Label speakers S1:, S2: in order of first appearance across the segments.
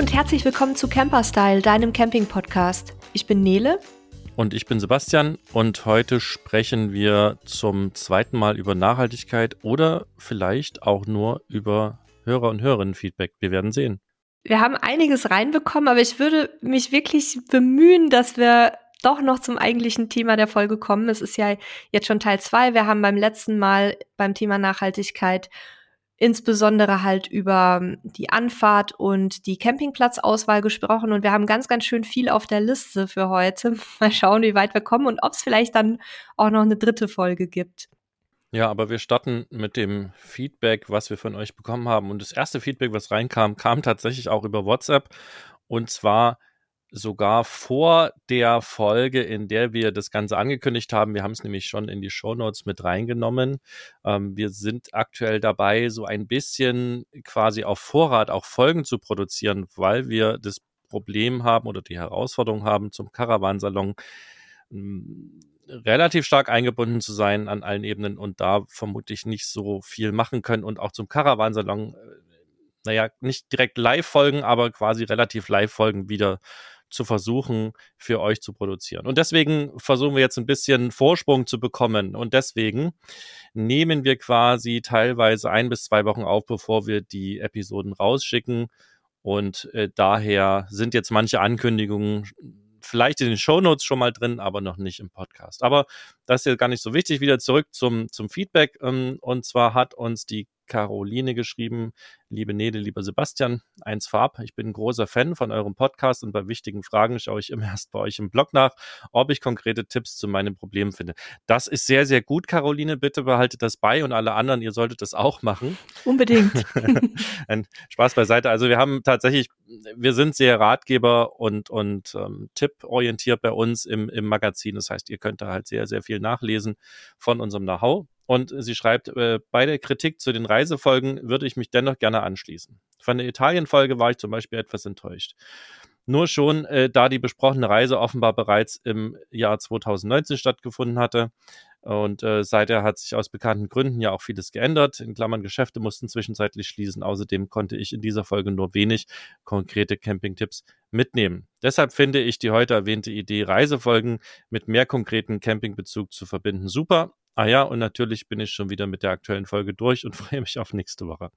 S1: und herzlich willkommen zu Camperstyle, deinem Camping-Podcast. Ich bin Nele.
S2: Und ich bin Sebastian und heute sprechen wir zum zweiten Mal über Nachhaltigkeit oder vielleicht auch nur über Hörer- und Hörerinnen-Feedback. Wir werden sehen.
S1: Wir haben einiges reinbekommen, aber ich würde mich wirklich bemühen, dass wir doch noch zum eigentlichen Thema der Folge kommen. Es ist ja jetzt schon Teil zwei. Wir haben beim letzten Mal beim Thema Nachhaltigkeit insbesondere halt über ähm, die Anfahrt und die Campingplatzauswahl gesprochen und wir haben ganz, ganz schön viel auf der Liste für heute. Mal schauen, wie weit wir kommen und ob es vielleicht dann auch noch eine dritte Folge gibt.
S2: Ja, aber wir starten mit dem Feedback, was wir von euch bekommen haben. Und das erste Feedback, was reinkam, kam tatsächlich auch über WhatsApp. Und zwar sogar vor der Folge, in der wir das Ganze angekündigt haben. Wir haben es nämlich schon in die Show Notes mit reingenommen. Ähm, wir sind aktuell dabei, so ein bisschen quasi auf Vorrat auch Folgen zu produzieren, weil wir das Problem haben oder die Herausforderung haben, zum Caravansalon hm, relativ stark eingebunden zu sein an allen Ebenen und da vermutlich nicht so viel machen können und auch zum Caravansalon, äh, naja, nicht direkt live folgen, aber quasi relativ live folgen wieder zu versuchen, für euch zu produzieren. Und deswegen versuchen wir jetzt ein bisschen Vorsprung zu bekommen. Und deswegen nehmen wir quasi teilweise ein bis zwei Wochen auf, bevor wir die Episoden rausschicken. Und äh, daher sind jetzt manche Ankündigungen vielleicht in den Shownotes schon mal drin, aber noch nicht im Podcast. Aber das ist ja gar nicht so wichtig. Wieder zurück zum, zum Feedback. Ähm, und zwar hat uns die Caroline geschrieben, liebe Nede, lieber Sebastian, eins vorab, ich bin ein großer Fan von eurem Podcast und bei wichtigen Fragen schaue ich immer erst bei euch im Blog nach, ob ich konkrete Tipps zu meinen Problemen finde. Das ist sehr, sehr gut, Caroline, bitte behaltet das bei und alle anderen, ihr solltet das auch machen.
S1: Unbedingt.
S2: ein Spaß beiseite. Also wir haben tatsächlich, wir sind sehr Ratgeber und, und ähm, tipporientiert bei uns im, im Magazin. Das heißt, ihr könnt da halt sehr, sehr viel nachlesen von unserem Know-how. Und sie schreibt, äh, bei der Kritik zu den Reisefolgen würde ich mich dennoch gerne anschließen. Von der Italien-Folge war ich zum Beispiel etwas enttäuscht. Nur schon, äh, da die besprochene Reise offenbar bereits im Jahr 2019 stattgefunden hatte. Und äh, seither hat sich aus bekannten Gründen ja auch vieles geändert. In Klammern Geschäfte mussten zwischenzeitlich schließen. Außerdem konnte ich in dieser Folge nur wenig konkrete Campingtipps mitnehmen. Deshalb finde ich die heute erwähnte Idee, Reisefolgen mit mehr konkreten Campingbezug zu verbinden, super. Ah ja, und natürlich bin ich schon wieder mit der aktuellen Folge durch und freue mich auf nächste Woche.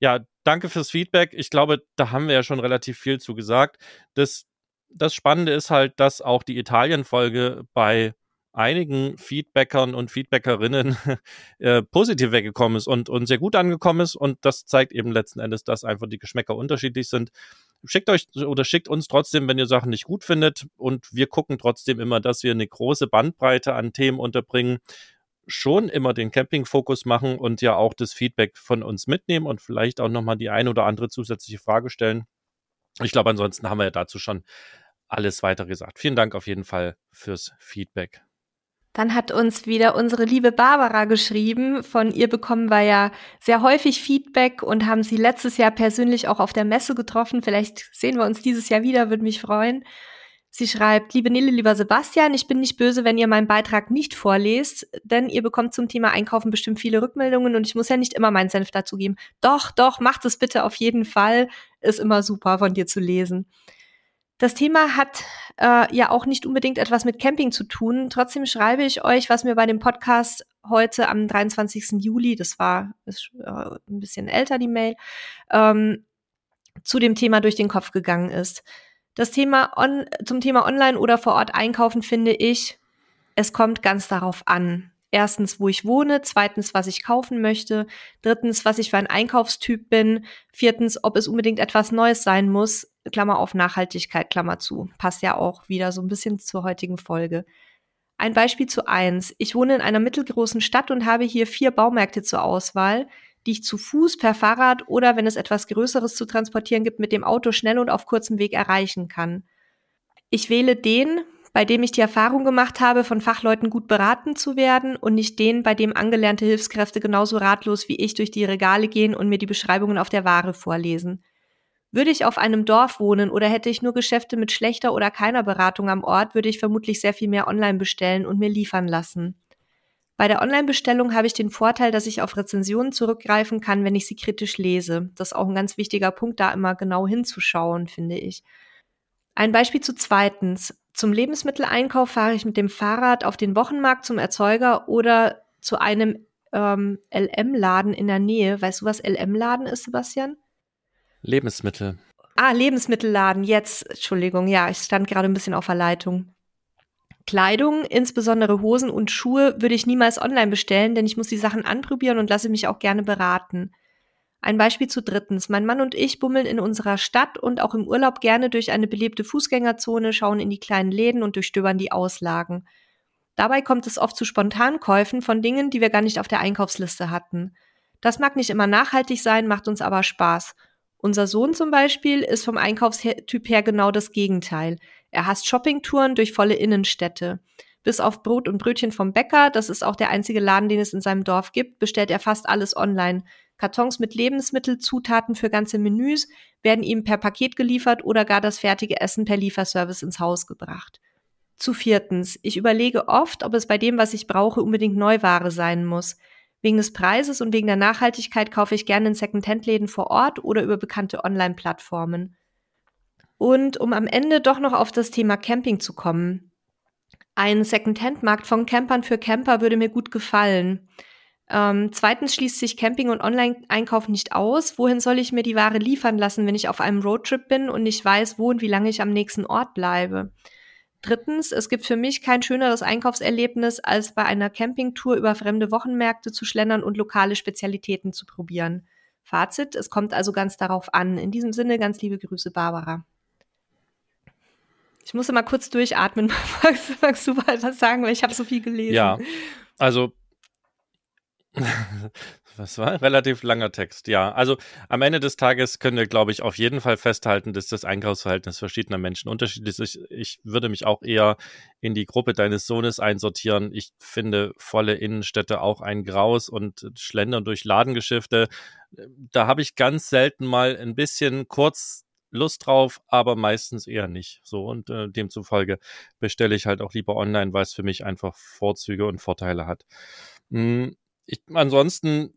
S2: Ja, danke fürs Feedback. Ich glaube, da haben wir ja schon relativ viel zu gesagt. Das, das Spannende ist halt, dass auch die Italien-Folge bei einigen Feedbackern und Feedbackerinnen äh, positiv weggekommen ist und, und sehr gut angekommen ist. Und das zeigt eben letzten Endes, dass einfach die Geschmäcker unterschiedlich sind. Schickt euch oder schickt uns trotzdem, wenn ihr Sachen nicht gut findet. Und wir gucken trotzdem immer, dass wir eine große Bandbreite an Themen unterbringen. Schon immer den Camping-Fokus machen und ja auch das Feedback von uns mitnehmen und vielleicht auch nochmal die eine oder andere zusätzliche Frage stellen. Ich glaube, ansonsten haben wir ja dazu schon alles weiter gesagt. Vielen Dank auf jeden Fall fürs Feedback.
S1: Dann hat uns wieder unsere liebe Barbara geschrieben. Von ihr bekommen wir ja sehr häufig Feedback und haben sie letztes Jahr persönlich auch auf der Messe getroffen. Vielleicht sehen wir uns dieses Jahr wieder, würde mich freuen. Sie schreibt, liebe Nille, lieber Sebastian, ich bin nicht böse, wenn ihr meinen Beitrag nicht vorlest, denn ihr bekommt zum Thema Einkaufen bestimmt viele Rückmeldungen und ich muss ja nicht immer meinen Senf dazu geben. Doch, doch, macht es bitte auf jeden Fall. Ist immer super von dir zu lesen. Das Thema hat äh, ja auch nicht unbedingt etwas mit Camping zu tun. Trotzdem schreibe ich euch, was mir bei dem Podcast heute am 23. Juli, das war ist, äh, ein bisschen älter, die Mail, ähm, zu dem Thema durch den Kopf gegangen ist. Das Thema on, zum Thema Online oder vor Ort einkaufen finde ich, es kommt ganz darauf an. Erstens, wo ich wohne, zweitens, was ich kaufen möchte, drittens, was ich für ein Einkaufstyp bin, viertens, ob es unbedingt etwas Neues sein muss, Klammer auf Nachhaltigkeit, Klammer zu. Passt ja auch wieder so ein bisschen zur heutigen Folge. Ein Beispiel zu eins. Ich wohne in einer mittelgroßen Stadt und habe hier vier Baumärkte zur Auswahl, die ich zu Fuß, per Fahrrad oder wenn es etwas Größeres zu transportieren gibt, mit dem Auto schnell und auf kurzem Weg erreichen kann. Ich wähle den, bei dem ich die Erfahrung gemacht habe, von Fachleuten gut beraten zu werden und nicht den, bei dem angelernte Hilfskräfte genauso ratlos wie ich durch die Regale gehen und mir die Beschreibungen auf der Ware vorlesen. Würde ich auf einem Dorf wohnen oder hätte ich nur Geschäfte mit schlechter oder keiner Beratung am Ort, würde ich vermutlich sehr viel mehr online bestellen und mir liefern lassen. Bei der Online-Bestellung habe ich den Vorteil, dass ich auf Rezensionen zurückgreifen kann, wenn ich sie kritisch lese. Das ist auch ein ganz wichtiger Punkt, da immer genau hinzuschauen, finde ich. Ein Beispiel zu zweitens. Zum Lebensmitteleinkauf fahre ich mit dem Fahrrad auf den Wochenmarkt zum Erzeuger oder zu einem ähm, LM-Laden in der Nähe. Weißt du, was LM-Laden ist, Sebastian?
S2: Lebensmittel.
S1: Ah, Lebensmittelladen, jetzt, Entschuldigung, ja, ich stand gerade ein bisschen auf der Leitung. Kleidung, insbesondere Hosen und Schuhe, würde ich niemals online bestellen, denn ich muss die Sachen anprobieren und lasse mich auch gerne beraten. Ein Beispiel zu drittens. Mein Mann und ich bummeln in unserer Stadt und auch im Urlaub gerne durch eine belebte Fußgängerzone, schauen in die kleinen Läden und durchstöbern die Auslagen. Dabei kommt es oft zu Spontankäufen von Dingen, die wir gar nicht auf der Einkaufsliste hatten. Das mag nicht immer nachhaltig sein, macht uns aber Spaß. Unser Sohn zum Beispiel ist vom Einkaufstyp her genau das Gegenteil. Er hasst Shoppingtouren durch volle Innenstädte. Bis auf Brot und Brötchen vom Bäcker, das ist auch der einzige Laden, den es in seinem Dorf gibt, bestellt er fast alles online. Kartons mit Lebensmittelzutaten für ganze Menüs werden ihm per Paket geliefert oder gar das fertige Essen per Lieferservice ins Haus gebracht. Zu viertens, ich überlege oft, ob es bei dem, was ich brauche, unbedingt Neuware sein muss. Wegen des Preises und wegen der Nachhaltigkeit kaufe ich gerne in Secondhand-Läden vor Ort oder über bekannte Online-Plattformen. Und um am Ende doch noch auf das Thema Camping zu kommen. Ein Secondhand-Markt von Campern für Camper würde mir gut gefallen. Ähm, zweitens schließt sich Camping und Online-Einkauf nicht aus. Wohin soll ich mir die Ware liefern lassen, wenn ich auf einem Roadtrip bin und nicht weiß, wo und wie lange ich am nächsten Ort bleibe? Drittens, es gibt für mich kein schöneres Einkaufserlebnis, als bei einer Campingtour über fremde Wochenmärkte zu schlendern und lokale Spezialitäten zu probieren. Fazit, es kommt also ganz darauf an. In diesem Sinne, ganz liebe Grüße, Barbara. Ich muss mal kurz durchatmen. magst, magst du mal was sagen, weil ich habe so viel gelesen.
S2: Ja, also was war? ein Relativ langer Text, ja. Also am Ende des Tages können wir, glaube ich, auf jeden Fall festhalten, dass das Einkaufsverhältnis verschiedener Menschen unterschiedlich ist. Ich, ich würde mich auch eher in die Gruppe deines Sohnes einsortieren. Ich finde volle Innenstädte auch ein Graus und Schlendern durch Ladengeschäfte. Da habe ich ganz selten mal ein bisschen kurz Lust drauf, aber meistens eher nicht. So und äh, demzufolge bestelle ich halt auch lieber online, weil es für mich einfach Vorzüge und Vorteile hat. Hm, ich, ansonsten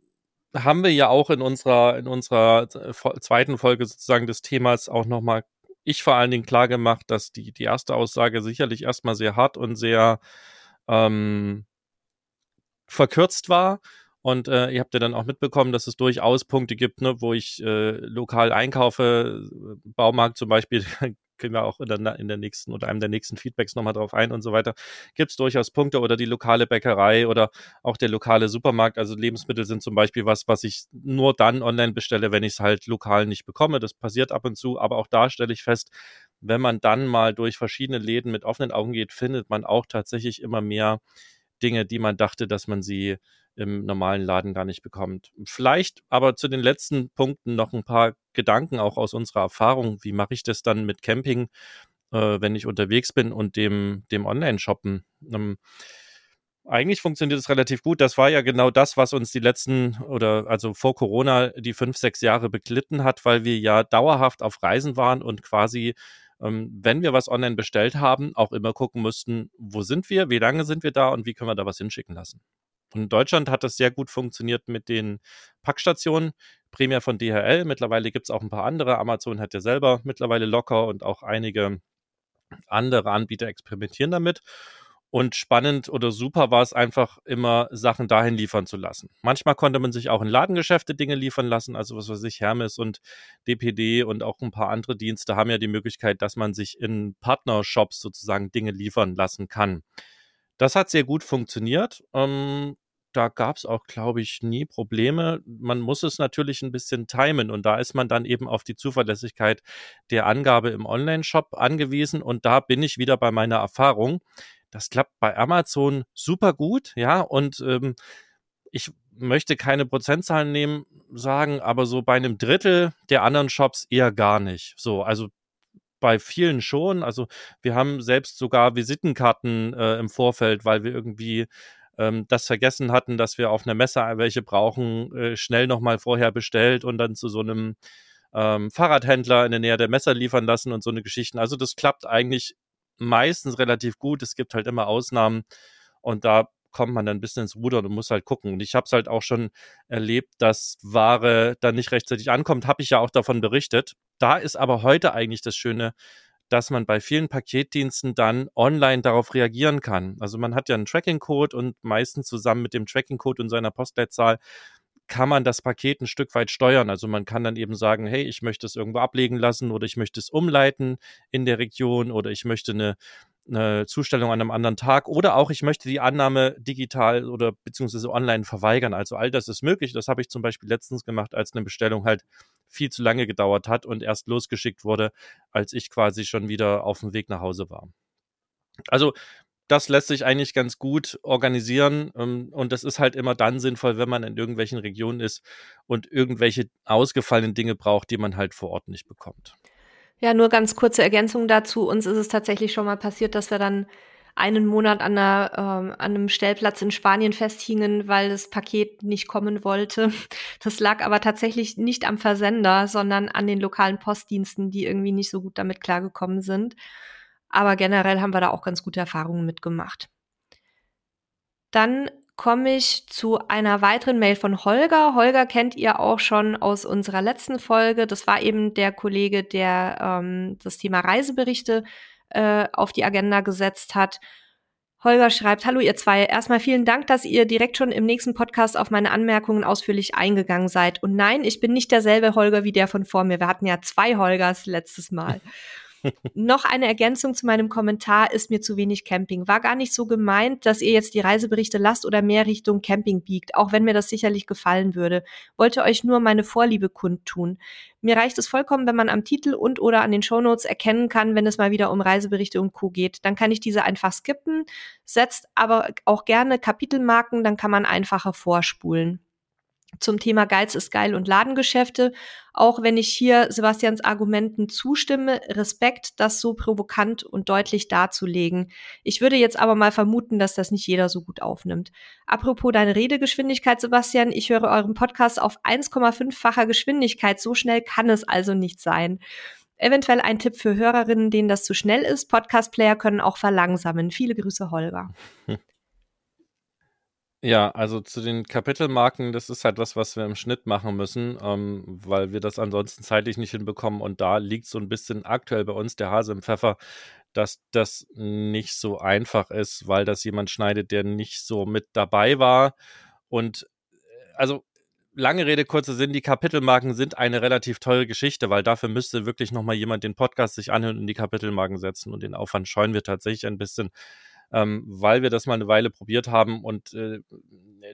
S2: haben wir ja auch in unserer, in unserer äh, zweiten Folge sozusagen des Themas auch nochmal, ich vor allen Dingen klar gemacht, dass die, die erste Aussage sicherlich erstmal sehr hart und sehr ähm, verkürzt war. Und äh, ihr habt ja dann auch mitbekommen, dass es durchaus Punkte gibt, ne, wo ich äh, lokal einkaufe, Baumarkt zum Beispiel, gehen wir auch in der, in der nächsten oder einem der nächsten Feedbacks nochmal drauf ein und so weiter, gibt es durchaus Punkte oder die lokale Bäckerei oder auch der lokale Supermarkt. Also Lebensmittel sind zum Beispiel was, was ich nur dann online bestelle, wenn ich es halt lokal nicht bekomme. Das passiert ab und zu, aber auch da stelle ich fest, wenn man dann mal durch verschiedene Läden mit offenen Augen geht, findet man auch tatsächlich immer mehr Dinge, die man dachte, dass man sie im normalen Laden gar nicht bekommt. Vielleicht aber zu den letzten Punkten noch ein paar Gedanken auch aus unserer Erfahrung. Wie mache ich das dann mit Camping, äh, wenn ich unterwegs bin und dem, dem Online-Shoppen? Ähm, eigentlich funktioniert es relativ gut. Das war ja genau das, was uns die letzten oder also vor Corona die fünf, sechs Jahre beglitten hat, weil wir ja dauerhaft auf Reisen waren und quasi, ähm, wenn wir was online bestellt haben, auch immer gucken mussten, wo sind wir, wie lange sind wir da und wie können wir da was hinschicken lassen. Und in Deutschland hat das sehr gut funktioniert mit den Packstationen, primär von DHL. Mittlerweile gibt es auch ein paar andere. Amazon hat ja selber mittlerweile locker und auch einige andere Anbieter experimentieren damit. Und spannend oder super war es einfach immer, Sachen dahin liefern zu lassen. Manchmal konnte man sich auch in Ladengeschäfte Dinge liefern lassen, also was weiß ich, Hermes und DPD und auch ein paar andere Dienste haben ja die Möglichkeit, dass man sich in Partnershops sozusagen Dinge liefern lassen kann. Das hat sehr gut funktioniert. Ähm, da gab es auch, glaube ich, nie Probleme. Man muss es natürlich ein bisschen timen und da ist man dann eben auf die Zuverlässigkeit der Angabe im Online-Shop angewiesen und da bin ich wieder bei meiner Erfahrung. Das klappt bei Amazon super gut, ja, und ähm, ich möchte keine Prozentzahlen nehmen, sagen, aber so bei einem Drittel der anderen Shops eher gar nicht. So, also bei vielen schon. Also wir haben selbst sogar Visitenkarten äh, im Vorfeld, weil wir irgendwie ähm, das vergessen hatten, dass wir auf einer Messe welche brauchen, äh, schnell nochmal vorher bestellt und dann zu so einem ähm, Fahrradhändler in der Nähe der Messer liefern lassen und so eine Geschichten. Also das klappt eigentlich meistens relativ gut. Es gibt halt immer Ausnahmen und da kommt man dann ein bisschen ins Ruder und muss halt gucken. Und ich habe es halt auch schon erlebt, dass Ware dann nicht rechtzeitig ankommt, habe ich ja auch davon berichtet. Da ist aber heute eigentlich das Schöne, dass man bei vielen Paketdiensten dann online darauf reagieren kann. Also man hat ja einen Tracking-Code und meistens zusammen mit dem Tracking-Code und seiner Postleitzahl kann man das Paket ein Stück weit steuern. Also man kann dann eben sagen, hey, ich möchte es irgendwo ablegen lassen oder ich möchte es umleiten in der Region oder ich möchte eine, eine Zustellung an einem anderen Tag oder auch ich möchte die Annahme digital oder beziehungsweise online verweigern. Also all das ist möglich. Das habe ich zum Beispiel letztens gemacht, als eine Bestellung halt viel zu lange gedauert hat und erst losgeschickt wurde, als ich quasi schon wieder auf dem Weg nach Hause war. Also das lässt sich eigentlich ganz gut organisieren ähm, und das ist halt immer dann sinnvoll, wenn man in irgendwelchen Regionen ist und irgendwelche ausgefallenen Dinge braucht, die man halt vor Ort nicht bekommt.
S1: Ja, nur ganz kurze Ergänzung dazu. Uns ist es tatsächlich schon mal passiert, dass wir dann einen Monat an, einer, ähm, an einem Stellplatz in Spanien festhingen, weil das Paket nicht kommen wollte. Das lag aber tatsächlich nicht am Versender, sondern an den lokalen Postdiensten, die irgendwie nicht so gut damit klargekommen sind. Aber generell haben wir da auch ganz gute Erfahrungen mitgemacht. Dann komme ich zu einer weiteren Mail von Holger. Holger kennt ihr auch schon aus unserer letzten Folge. Das war eben der Kollege, der ähm, das Thema Reiseberichte äh, auf die Agenda gesetzt hat. Holger schreibt, hallo ihr zwei. Erstmal vielen Dank, dass ihr direkt schon im nächsten Podcast auf meine Anmerkungen ausführlich eingegangen seid. Und nein, ich bin nicht derselbe Holger wie der von vor mir. Wir hatten ja zwei Holgers letztes Mal. Noch eine Ergänzung zu meinem Kommentar ist mir zu wenig Camping. War gar nicht so gemeint, dass ihr jetzt die Reiseberichte lasst oder mehr Richtung Camping biegt, auch wenn mir das sicherlich gefallen würde. Wollte euch nur meine Vorliebe kundtun. Mir reicht es vollkommen, wenn man am Titel und oder an den Shownotes erkennen kann, wenn es mal wieder um Reiseberichte und Co. geht. Dann kann ich diese einfach skippen, setzt aber auch gerne Kapitelmarken, dann kann man einfacher vorspulen zum Thema Geiz ist geil und Ladengeschäfte. Auch wenn ich hier Sebastians Argumenten zustimme, Respekt, das so provokant und deutlich darzulegen. Ich würde jetzt aber mal vermuten, dass das nicht jeder so gut aufnimmt. Apropos deine Redegeschwindigkeit, Sebastian, ich höre euren Podcast auf 1,5-facher Geschwindigkeit. So schnell kann es also nicht sein. Eventuell ein Tipp für Hörerinnen, denen das zu schnell ist. Podcast-Player können auch verlangsamen. Viele Grüße, Holger.
S2: Ja, also zu den Kapitelmarken, das ist halt was, was wir im Schnitt machen müssen, ähm, weil wir das ansonsten zeitlich nicht hinbekommen. Und da liegt so ein bisschen aktuell bei uns der Hase im Pfeffer, dass das nicht so einfach ist, weil das jemand schneidet, der nicht so mit dabei war. Und äh, also lange Rede, kurzer Sinn, die Kapitelmarken sind eine relativ teure Geschichte, weil dafür müsste wirklich nochmal jemand den Podcast sich anhören und die Kapitelmarken setzen. Und den Aufwand scheuen wir tatsächlich ein bisschen ähm, weil wir das mal eine Weile probiert haben und äh,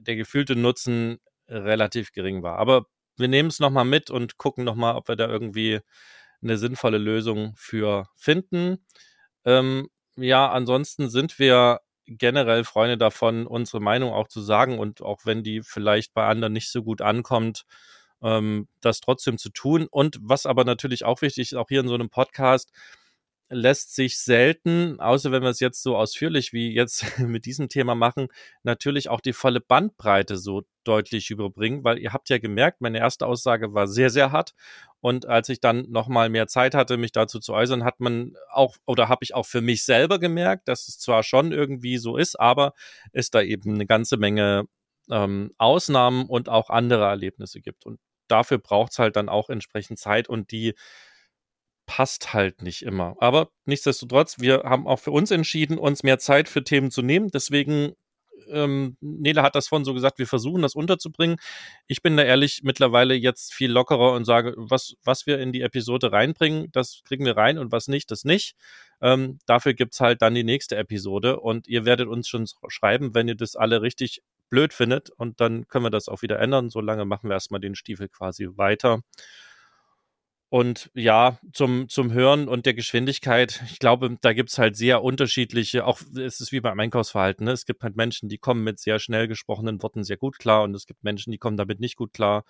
S2: der gefühlte Nutzen relativ gering war. Aber wir nehmen es nochmal mit und gucken nochmal, ob wir da irgendwie eine sinnvolle Lösung für finden. Ähm, ja, ansonsten sind wir generell Freunde davon, unsere Meinung auch zu sagen und auch wenn die vielleicht bei anderen nicht so gut ankommt, ähm, das trotzdem zu tun. Und was aber natürlich auch wichtig ist, auch hier in so einem Podcast, lässt sich selten, außer wenn wir es jetzt so ausführlich wie jetzt mit diesem Thema machen, natürlich auch die volle Bandbreite so deutlich überbringen, weil ihr habt ja gemerkt, meine erste Aussage war sehr, sehr hart. Und als ich dann nochmal mehr Zeit hatte, mich dazu zu äußern, hat man auch, oder habe ich auch für mich selber gemerkt, dass es zwar schon irgendwie so ist, aber es da eben eine ganze Menge ähm, Ausnahmen und auch andere Erlebnisse gibt. Und dafür braucht es halt dann auch entsprechend Zeit und die passt halt nicht immer. Aber nichtsdestotrotz, wir haben auch für uns entschieden, uns mehr Zeit für Themen zu nehmen. Deswegen, ähm, Nele hat das vorhin so gesagt, wir versuchen das unterzubringen. Ich bin da ehrlich mittlerweile jetzt viel lockerer und sage, was, was wir in die Episode reinbringen, das kriegen wir rein und was nicht, das nicht. Ähm, dafür gibt's halt dann die nächste Episode und ihr werdet uns schon schreiben, wenn ihr das alle richtig blöd findet und dann können wir das auch wieder ändern. Solange machen wir erstmal den Stiefel quasi weiter. Und ja, zum, zum Hören und der Geschwindigkeit, ich glaube, da gibt's halt sehr unterschiedliche, auch es ist wie beim Einkaufsverhalten, ne? es gibt halt Menschen, die kommen mit sehr schnell gesprochenen Worten sehr gut klar und es gibt Menschen, die kommen damit nicht gut klar.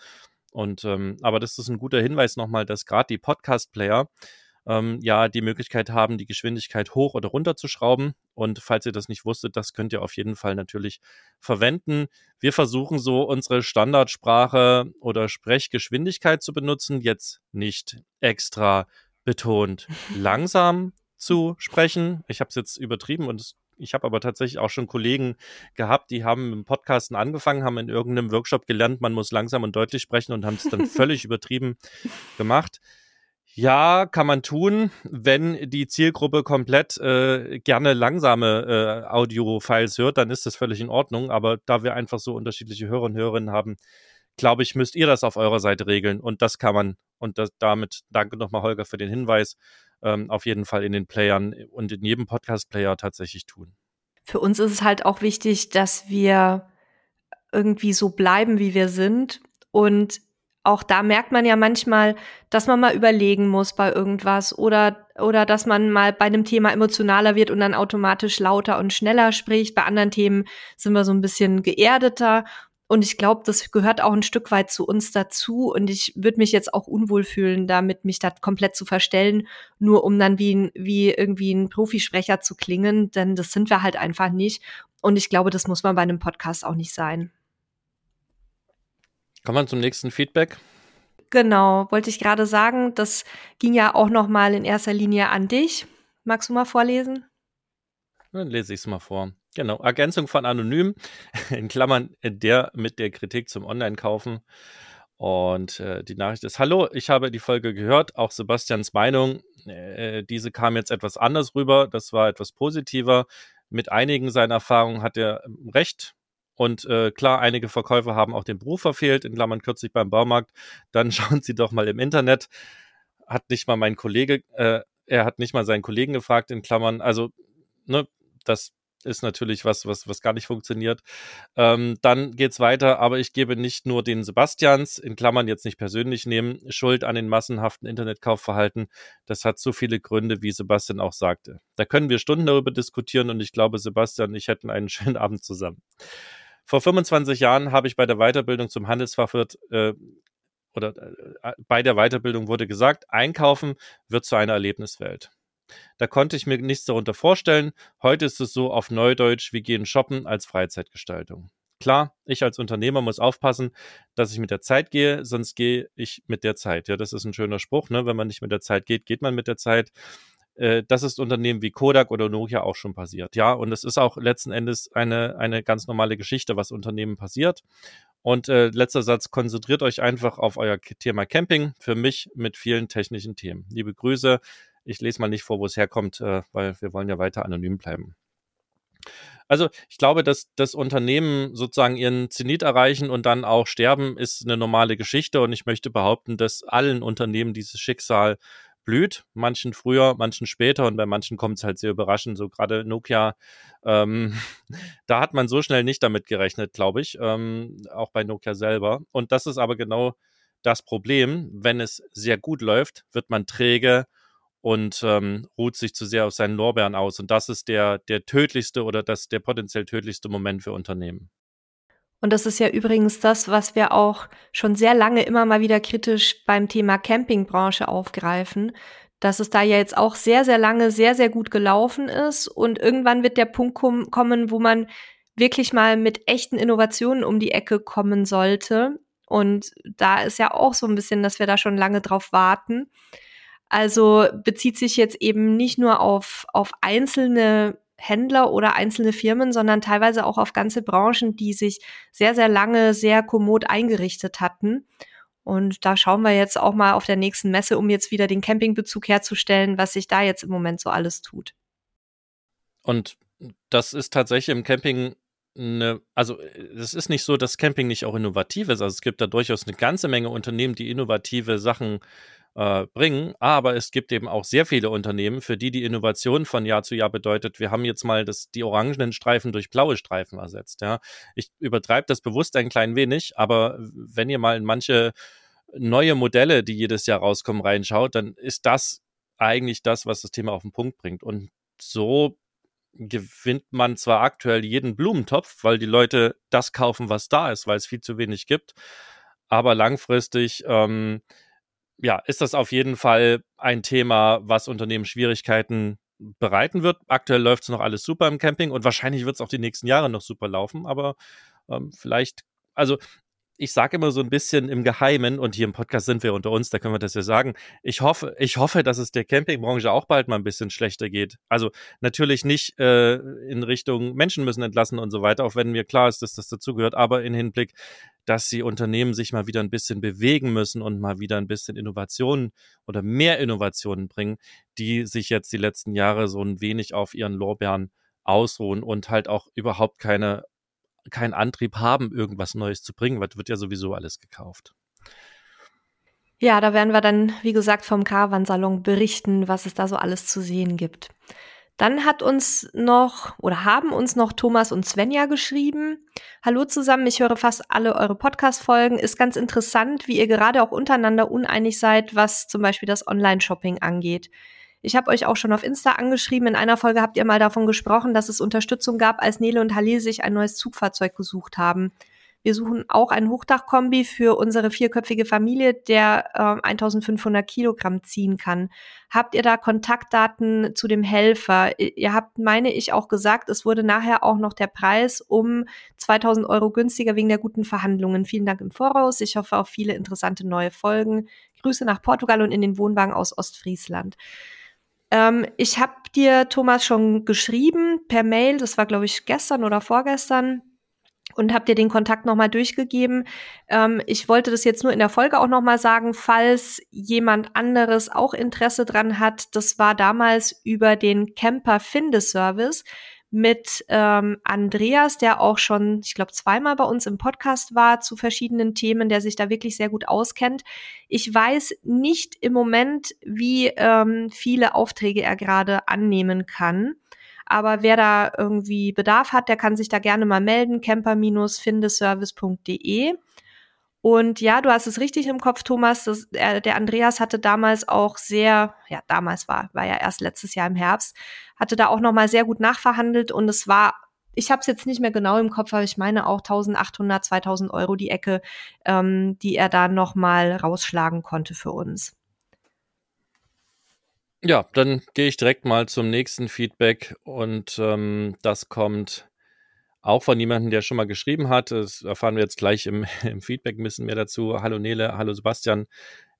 S2: Und ähm, aber das ist ein guter Hinweis nochmal, dass gerade die Podcast-Player ähm, ja die Möglichkeit haben, die Geschwindigkeit hoch oder runter zu schrauben. Und falls ihr das nicht wusstet, das könnt ihr auf jeden Fall natürlich verwenden. Wir versuchen so unsere Standardsprache oder Sprechgeschwindigkeit zu benutzen, jetzt nicht extra betont langsam zu sprechen. Ich habe es jetzt übertrieben und es Ich habe aber tatsächlich auch schon Kollegen gehabt, die haben im Podcasten angefangen, haben in irgendeinem Workshop gelernt, man muss langsam und deutlich sprechen und haben es dann völlig übertrieben gemacht. Ja, kann man tun, wenn die Zielgruppe komplett äh, gerne langsame äh, Audio-Files hört, dann ist das völlig in Ordnung. Aber da wir einfach so unterschiedliche Hörer und Hörerinnen haben, glaube ich, müsst ihr das auf eurer Seite regeln. Und das kann man. Und das, damit danke nochmal, Holger, für den Hinweis. Ähm, auf jeden Fall in den Playern und in jedem Podcast-Player tatsächlich tun.
S1: Für uns ist es halt auch wichtig, dass wir irgendwie so bleiben, wie wir sind und auch da merkt man ja manchmal, dass man mal überlegen muss bei irgendwas oder, oder dass man mal bei einem Thema emotionaler wird und dann automatisch lauter und schneller spricht. Bei anderen Themen sind wir so ein bisschen geerdeter. Und ich glaube, das gehört auch ein Stück weit zu uns dazu. Und ich würde mich jetzt auch unwohl fühlen, damit mich da komplett zu verstellen, nur um dann wie, ein, wie irgendwie ein Profisprecher zu klingen. Denn das sind wir halt einfach nicht. Und ich glaube, das muss man bei einem Podcast auch nicht sein.
S2: Kommen wir zum nächsten Feedback.
S1: Genau, wollte ich gerade sagen, das ging ja auch noch mal in erster Linie an dich. Magst du mal vorlesen?
S2: Dann lese ich es mal vor. Genau, Ergänzung von Anonym, in Klammern der mit der Kritik zum Online-Kaufen. Und äh, die Nachricht ist, hallo, ich habe die Folge gehört, auch Sebastians Meinung, äh, diese kam jetzt etwas anders rüber, das war etwas positiver. Mit einigen seiner Erfahrungen hat er recht, und äh, klar, einige Verkäufer haben auch den Beruf verfehlt, in Klammern kürzlich beim Baumarkt. Dann schauen Sie doch mal im Internet. Hat nicht mal mein Kollege, äh, er hat nicht mal seinen Kollegen gefragt, in Klammern. Also, ne, das ist natürlich was, was, was gar nicht funktioniert. Ähm, dann geht's weiter, aber ich gebe nicht nur den Sebastians, in Klammern jetzt nicht persönlich nehmen, Schuld an den massenhaften Internetkaufverhalten. Das hat so viele Gründe, wie Sebastian auch sagte. Da können wir Stunden darüber diskutieren und ich glaube, Sebastian und ich hätten einen schönen Abend zusammen. Vor 25 Jahren habe ich bei der Weiterbildung zum Handelsfachwirt äh, oder äh, bei der Weiterbildung wurde gesagt, Einkaufen wird zu einer Erlebniswelt. Da konnte ich mir nichts darunter vorstellen. Heute ist es so auf Neudeutsch, wir gehen shoppen als Freizeitgestaltung. Klar, ich als Unternehmer muss aufpassen, dass ich mit der Zeit gehe, sonst gehe ich mit der Zeit. Ja, das ist ein schöner Spruch, ne? Wenn man nicht mit der Zeit geht, geht man mit der Zeit. Äh, das ist Unternehmen wie Kodak oder Nokia auch schon passiert. Ja, und es ist auch letzten Endes eine, eine ganz normale Geschichte, was Unternehmen passiert. Und äh, letzter Satz, konzentriert euch einfach auf euer Thema Camping, für mich mit vielen technischen Themen. Liebe Grüße, ich lese mal nicht vor, wo es herkommt, äh, weil wir wollen ja weiter anonym bleiben. Also ich glaube, dass das Unternehmen sozusagen ihren Zenit erreichen und dann auch sterben, ist eine normale Geschichte. Und ich möchte behaupten, dass allen Unternehmen dieses Schicksal blüht, manchen früher, manchen später und bei manchen kommt es halt sehr überraschend. So gerade Nokia, ähm, da hat man so schnell nicht damit gerechnet, glaube ich, ähm, auch bei Nokia selber. Und das ist aber genau das Problem. Wenn es sehr gut läuft, wird man träge und ähm, ruht sich zu sehr auf seinen Lorbeeren aus. Und das ist der, der tödlichste oder das der potenziell tödlichste Moment für Unternehmen.
S1: Und das ist ja übrigens das, was wir auch schon sehr lange immer mal wieder kritisch beim Thema Campingbranche aufgreifen, dass es da ja jetzt auch sehr, sehr lange sehr, sehr gut gelaufen ist und irgendwann wird der Punkt kommen, wo man wirklich mal mit echten Innovationen um die Ecke kommen sollte. Und da ist ja auch so ein bisschen, dass wir da schon lange drauf warten. Also bezieht sich jetzt eben nicht nur auf, auf einzelne Händler oder einzelne Firmen, sondern teilweise auch auf ganze Branchen, die sich sehr, sehr lange sehr kommod eingerichtet hatten. Und da schauen wir jetzt auch mal auf der nächsten Messe, um jetzt wieder den Campingbezug herzustellen, was sich da jetzt im Moment so alles tut.
S2: Und das ist tatsächlich im Camping eine, also es ist nicht so, dass Camping nicht auch innovativ ist. Also es gibt da durchaus eine ganze Menge Unternehmen, die innovative Sachen äh, bringen. Aber es gibt eben auch sehr viele Unternehmen, für die die Innovation von Jahr zu Jahr bedeutet, wir haben jetzt mal das, die orangenen Streifen durch blaue Streifen ersetzt. Ja. Ich übertreibe das bewusst ein klein wenig, aber wenn ihr mal in manche neue Modelle, die jedes Jahr rauskommen, reinschaut, dann ist das eigentlich das, was das Thema auf den Punkt bringt. Und so gewinnt man zwar aktuell jeden Blumentopf, weil die Leute das kaufen, was da ist, weil es viel zu wenig gibt, aber langfristig ähm, ja, ist das auf jeden Fall ein Thema, was Unternehmen Schwierigkeiten bereiten wird. Aktuell läuft es noch alles super im Camping und wahrscheinlich wird es auch die nächsten Jahre noch super laufen, aber ähm, vielleicht, also ich sage immer so ein bisschen im Geheimen, und hier im Podcast sind wir unter uns, da können wir das ja sagen, ich hoffe, ich hoffe, dass es der Campingbranche auch bald mal ein bisschen schlechter geht. Also natürlich nicht äh, in Richtung Menschen müssen entlassen und so weiter, auch wenn mir klar ist, dass das dazugehört, aber in Hinblick, dass die Unternehmen sich mal wieder ein bisschen bewegen müssen und mal wieder ein bisschen Innovationen oder mehr Innovationen bringen, die sich jetzt die letzten Jahre so ein wenig auf ihren Lorbeeren ausruhen und halt auch überhaupt keine keinen Antrieb haben, irgendwas Neues zu bringen, weil wird ja sowieso alles gekauft.
S1: Ja, da werden wir dann, wie gesagt, vom Caravansalon berichten, was es da so alles zu sehen gibt. Dann hat uns noch oder haben uns noch Thomas und Svenja geschrieben. Hallo zusammen, ich höre fast alle eure Podcast-Folgen. Ist ganz interessant, wie ihr gerade auch untereinander uneinig seid, was zum Beispiel das Online-Shopping angeht. Ich habe euch auch schon auf Insta angeschrieben. In einer Folge habt ihr mal davon gesprochen, dass es Unterstützung gab, als Nele und Halil sich ein neues Zugfahrzeug gesucht haben. Wir suchen auch ein Hochdachkombi für unsere vierköpfige Familie, der äh, 1500 Kilogramm ziehen kann. Habt ihr da Kontaktdaten zu dem Helfer? Ihr habt, meine ich, auch gesagt, es wurde nachher auch noch der Preis um 2000 Euro günstiger wegen der guten Verhandlungen. Vielen Dank im Voraus. Ich hoffe auf viele interessante neue Folgen. Grüße nach Portugal und in den Wohnwagen aus Ostfriesland. Ähm, ich habe dir, Thomas, schon geschrieben per Mail, das war, glaube ich, gestern oder vorgestern, und habe dir den Kontakt nochmal durchgegeben. Ähm, ich wollte das jetzt nur in der Folge auch nochmal sagen, falls jemand anderes auch Interesse dran hat. Das war damals über den Camper Findeservice mit ähm, Andreas, der auch schon, ich glaube, zweimal bei uns im Podcast war zu verschiedenen Themen, der sich da wirklich sehr gut auskennt. Ich weiß nicht im Moment, wie ähm, viele Aufträge er gerade annehmen kann. Aber wer da irgendwie Bedarf hat, der kann sich da gerne mal melden, camper-findeservice.de. Und ja, du hast es richtig im Kopf, Thomas. Das, äh, der Andreas hatte damals auch sehr, ja, damals war, war ja erst letztes Jahr im Herbst, hatte da auch nochmal sehr gut nachverhandelt und es war, ich habe es jetzt nicht mehr genau im Kopf, aber ich meine auch 1800, 2000 Euro die Ecke, ähm, die er da nochmal rausschlagen konnte für uns.
S2: Ja, dann gehe ich direkt mal zum nächsten Feedback und ähm, das kommt auch von jemandem, der schon mal geschrieben hat. Das erfahren wir jetzt gleich im, im Feedback ein bisschen mehr dazu. Hallo Nele, hallo Sebastian.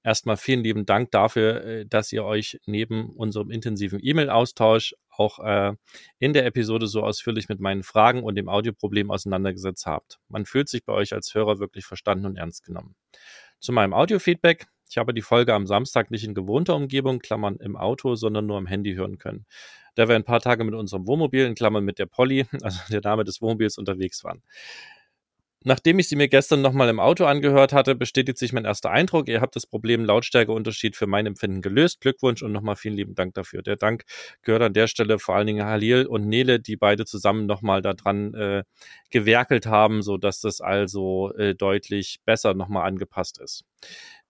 S2: Erstmal vielen lieben Dank dafür, äh, dass ihr euch neben unserem intensiven E-Mail-Austausch auch äh, in der Episode so ausführlich mit meinen Fragen und dem Audioproblem auseinandergesetzt habt. Man fühlt sich bei euch als Hörer wirklich verstanden und ernst genommen. Zu meinem Audio-Feedback. Ich habe die Folge am Samstag nicht in gewohnter Umgebung, Klammern im Auto, sondern nur am Handy hören können da wir ein paar Tage mit unserem Wohnmobil, in Klammern mit der Polly, also der Name des Wohnmobils, unterwegs waren. Nachdem ich sie mir gestern nochmal im Auto angehört hatte, bestätigt sich mein erster Eindruck. Ihr habt das Problem Lautstärkeunterschied für mein Empfinden gelöst. Glückwunsch und nochmal vielen lieben Dank dafür. Der Dank gehört an der Stelle vor allen Dingen Halil und Nele, die beide zusammen nochmal daran äh, gewerkelt haben, so dass das also äh, deutlich besser nochmal angepasst ist.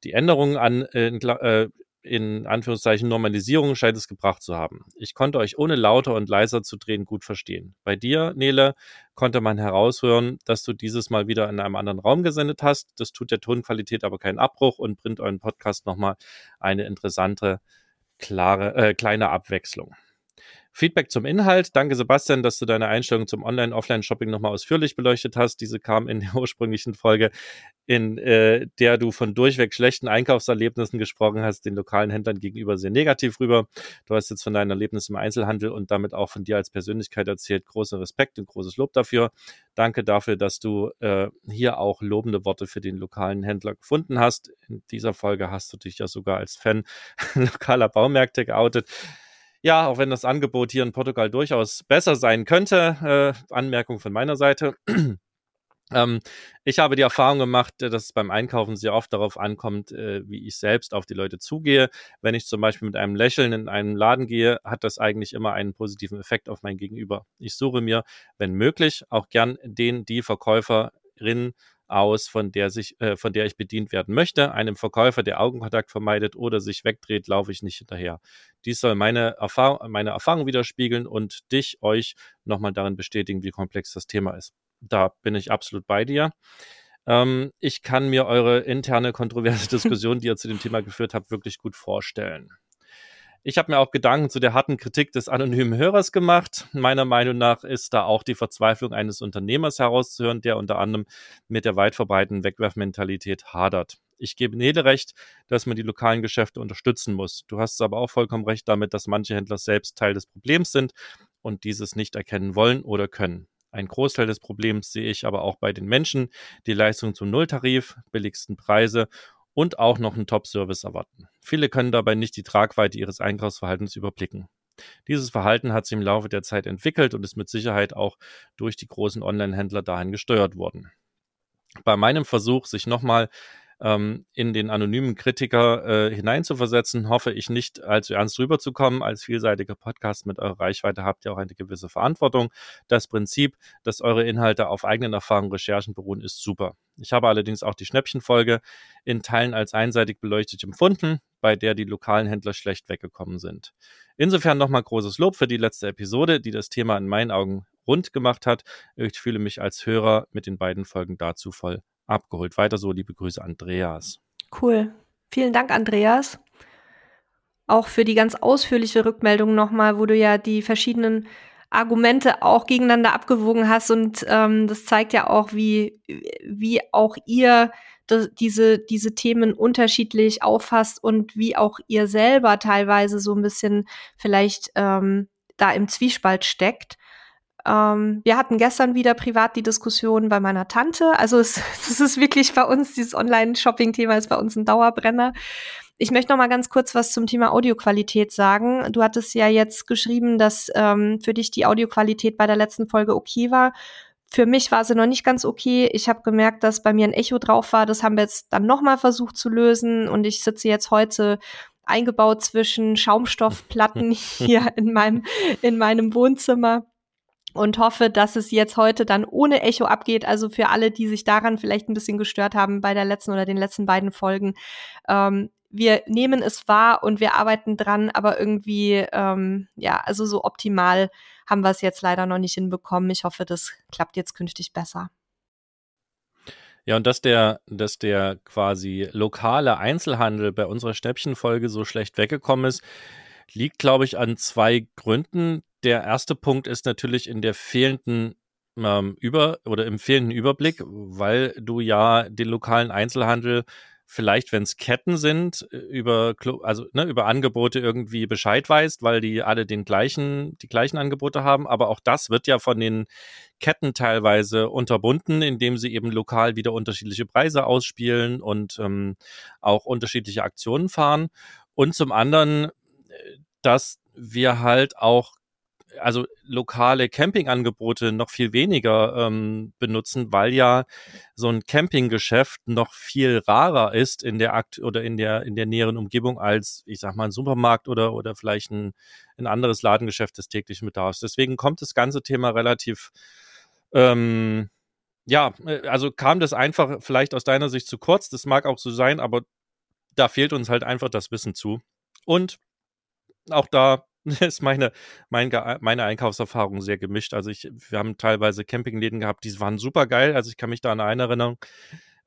S2: Die Änderungen an äh in Anführungszeichen Normalisierung scheint es gebracht zu haben. Ich konnte euch ohne lauter und leiser zu drehen gut verstehen. Bei dir, Nele, konnte man heraushören, dass du dieses Mal wieder in einem anderen Raum gesendet hast. Das tut der Tonqualität aber keinen Abbruch und bringt euren Podcast nochmal eine interessante, klare, äh, kleine Abwechslung. Feedback zum Inhalt. Danke, Sebastian, dass du deine Einstellung zum Online-Offline-Shopping nochmal ausführlich beleuchtet hast. Diese kam in der ursprünglichen Folge, in äh, der du von durchweg schlechten Einkaufserlebnissen gesprochen hast, den lokalen Händlern gegenüber sehr negativ rüber. Du hast jetzt von deinen Erlebnissen im Einzelhandel und damit auch von dir als Persönlichkeit erzählt. Großer Respekt und großes Lob dafür. Danke dafür, dass du äh, hier auch lobende Worte für den lokalen Händler gefunden hast. In dieser Folge hast du dich ja sogar als Fan lokaler Baumärkte geoutet. Ja, auch wenn das Angebot hier in Portugal durchaus besser sein könnte, äh, Anmerkung von meiner Seite. ähm, ich habe die Erfahrung gemacht, dass es beim Einkaufen sehr oft darauf ankommt, äh, wie ich selbst auf die Leute zugehe. Wenn ich zum Beispiel mit einem Lächeln in einen Laden gehe, hat das eigentlich immer einen positiven Effekt auf mein Gegenüber. Ich suche mir, wenn möglich, auch gern den, die Verkäuferin aus, von der sich, äh, von der ich bedient werden möchte. Einem Verkäufer, der Augenkontakt vermeidet oder sich wegdreht, laufe ich nicht hinterher. Dies soll meine Erfahrung, meine Erfahrung widerspiegeln und dich, euch nochmal darin bestätigen, wie komplex das Thema ist. Da bin ich absolut bei dir. Ähm, ich kann mir eure interne kontroverse Diskussion, die ihr zu dem Thema geführt habt, wirklich gut vorstellen. Ich habe mir auch Gedanken zu der harten Kritik des anonymen Hörers gemacht. Meiner Meinung nach ist da auch die Verzweiflung eines Unternehmers herauszuhören, der unter anderem mit der weit verbreiteten Wegwerfmentalität hadert. Ich gebe Nele recht, dass man die lokalen Geschäfte unterstützen muss. Du hast aber auch vollkommen recht damit, dass manche Händler selbst Teil des Problems sind und dieses nicht erkennen wollen oder können. Ein Großteil des Problems sehe ich aber auch bei den Menschen, die Leistung zum Nulltarif, billigsten Preise und auch noch einen Top-Service erwarten. Viele können dabei nicht die Tragweite ihres Einkaufsverhaltens überblicken. Dieses Verhalten hat sich im Laufe der Zeit entwickelt und ist mit Sicherheit auch durch die großen Online-Händler dahin gesteuert worden. Bei meinem Versuch, sich nochmal ähm, in den anonymen Kritiker äh, hineinzuversetzen, hoffe ich nicht allzu ernst rüberzukommen. Als vielseitiger Podcast mit eurer Reichweite habt ihr auch eine gewisse Verantwortung. Das Prinzip, dass eure Inhalte auf eigenen Erfahrungen, Recherchen beruhen, ist super. Ich habe allerdings auch die Schnäppchenfolge in Teilen als einseitig beleuchtet empfunden, bei der die lokalen Händler schlecht weggekommen sind. Insofern nochmal großes Lob für die letzte Episode, die das Thema in meinen Augen rund gemacht hat. Ich fühle mich als Hörer mit den beiden Folgen dazu voll abgeholt. Weiter so, liebe Grüße, Andreas.
S1: Cool. Vielen Dank, Andreas. Auch für die ganz ausführliche Rückmeldung nochmal, wo du ja die verschiedenen Argumente auch gegeneinander abgewogen hast. Und ähm, das zeigt ja auch, wie, wie auch ihr das, diese, diese Themen unterschiedlich auffasst und wie auch ihr selber teilweise so ein bisschen vielleicht ähm, da im Zwiespalt steckt. Ähm, wir hatten gestern wieder privat die Diskussion bei meiner Tante. Also es, es ist wirklich bei uns, dieses Online-Shopping-Thema ist bei uns ein Dauerbrenner. Ich möchte noch mal ganz kurz was zum Thema Audioqualität sagen. Du hattest ja jetzt geschrieben, dass ähm, für dich die Audioqualität bei der letzten Folge okay war. Für mich war sie noch nicht ganz okay. Ich habe gemerkt, dass bei mir ein Echo drauf war. Das haben wir jetzt dann noch mal versucht zu lösen und ich sitze jetzt heute eingebaut zwischen Schaumstoffplatten hier in meinem in meinem Wohnzimmer und hoffe, dass es jetzt heute dann ohne Echo abgeht. Also für alle, die sich daran vielleicht ein bisschen gestört haben bei der letzten oder den letzten beiden Folgen. Ähm, wir nehmen es wahr und wir arbeiten dran, aber irgendwie, ähm, ja, also so optimal haben wir es jetzt leider noch nicht hinbekommen. Ich hoffe, das klappt jetzt künftig besser.
S2: Ja, und dass der, dass der quasi lokale Einzelhandel bei unserer Stäbchenfolge so schlecht weggekommen ist, liegt, glaube ich, an zwei Gründen der erste Punkt ist natürlich in der fehlenden ähm, Über- oder im fehlenden Überblick, weil du ja den lokalen Einzelhandel vielleicht, wenn es Ketten sind, äh, über, also, ne, über Angebote irgendwie Bescheid weißt, weil die alle den gleichen, die gleichen Angebote haben. Aber auch das wird ja von den Ketten teilweise unterbunden, indem sie eben lokal wieder unterschiedliche Preise ausspielen und ähm, auch unterschiedliche Aktionen fahren. Und zum anderen, äh, dass wir halt auch also lokale Campingangebote noch viel weniger ähm, benutzen, weil ja so ein Campinggeschäft noch viel rarer ist in der Akt oder in der in der näheren Umgebung als ich sag mal ein Supermarkt oder oder vielleicht ein, ein anderes Ladengeschäft des täglichen Bedarfs. Deswegen kommt das ganze Thema relativ ähm, ja, äh, also kam das einfach vielleicht aus deiner Sicht zu kurz. Das mag auch so sein, aber da fehlt uns halt einfach das Wissen zu. Und auch da ist meine, mein, meine Einkaufserfahrung sehr gemischt. Also ich, wir haben teilweise Campingläden gehabt, die waren super geil. Also ich kann mich da an eine Erinnerung,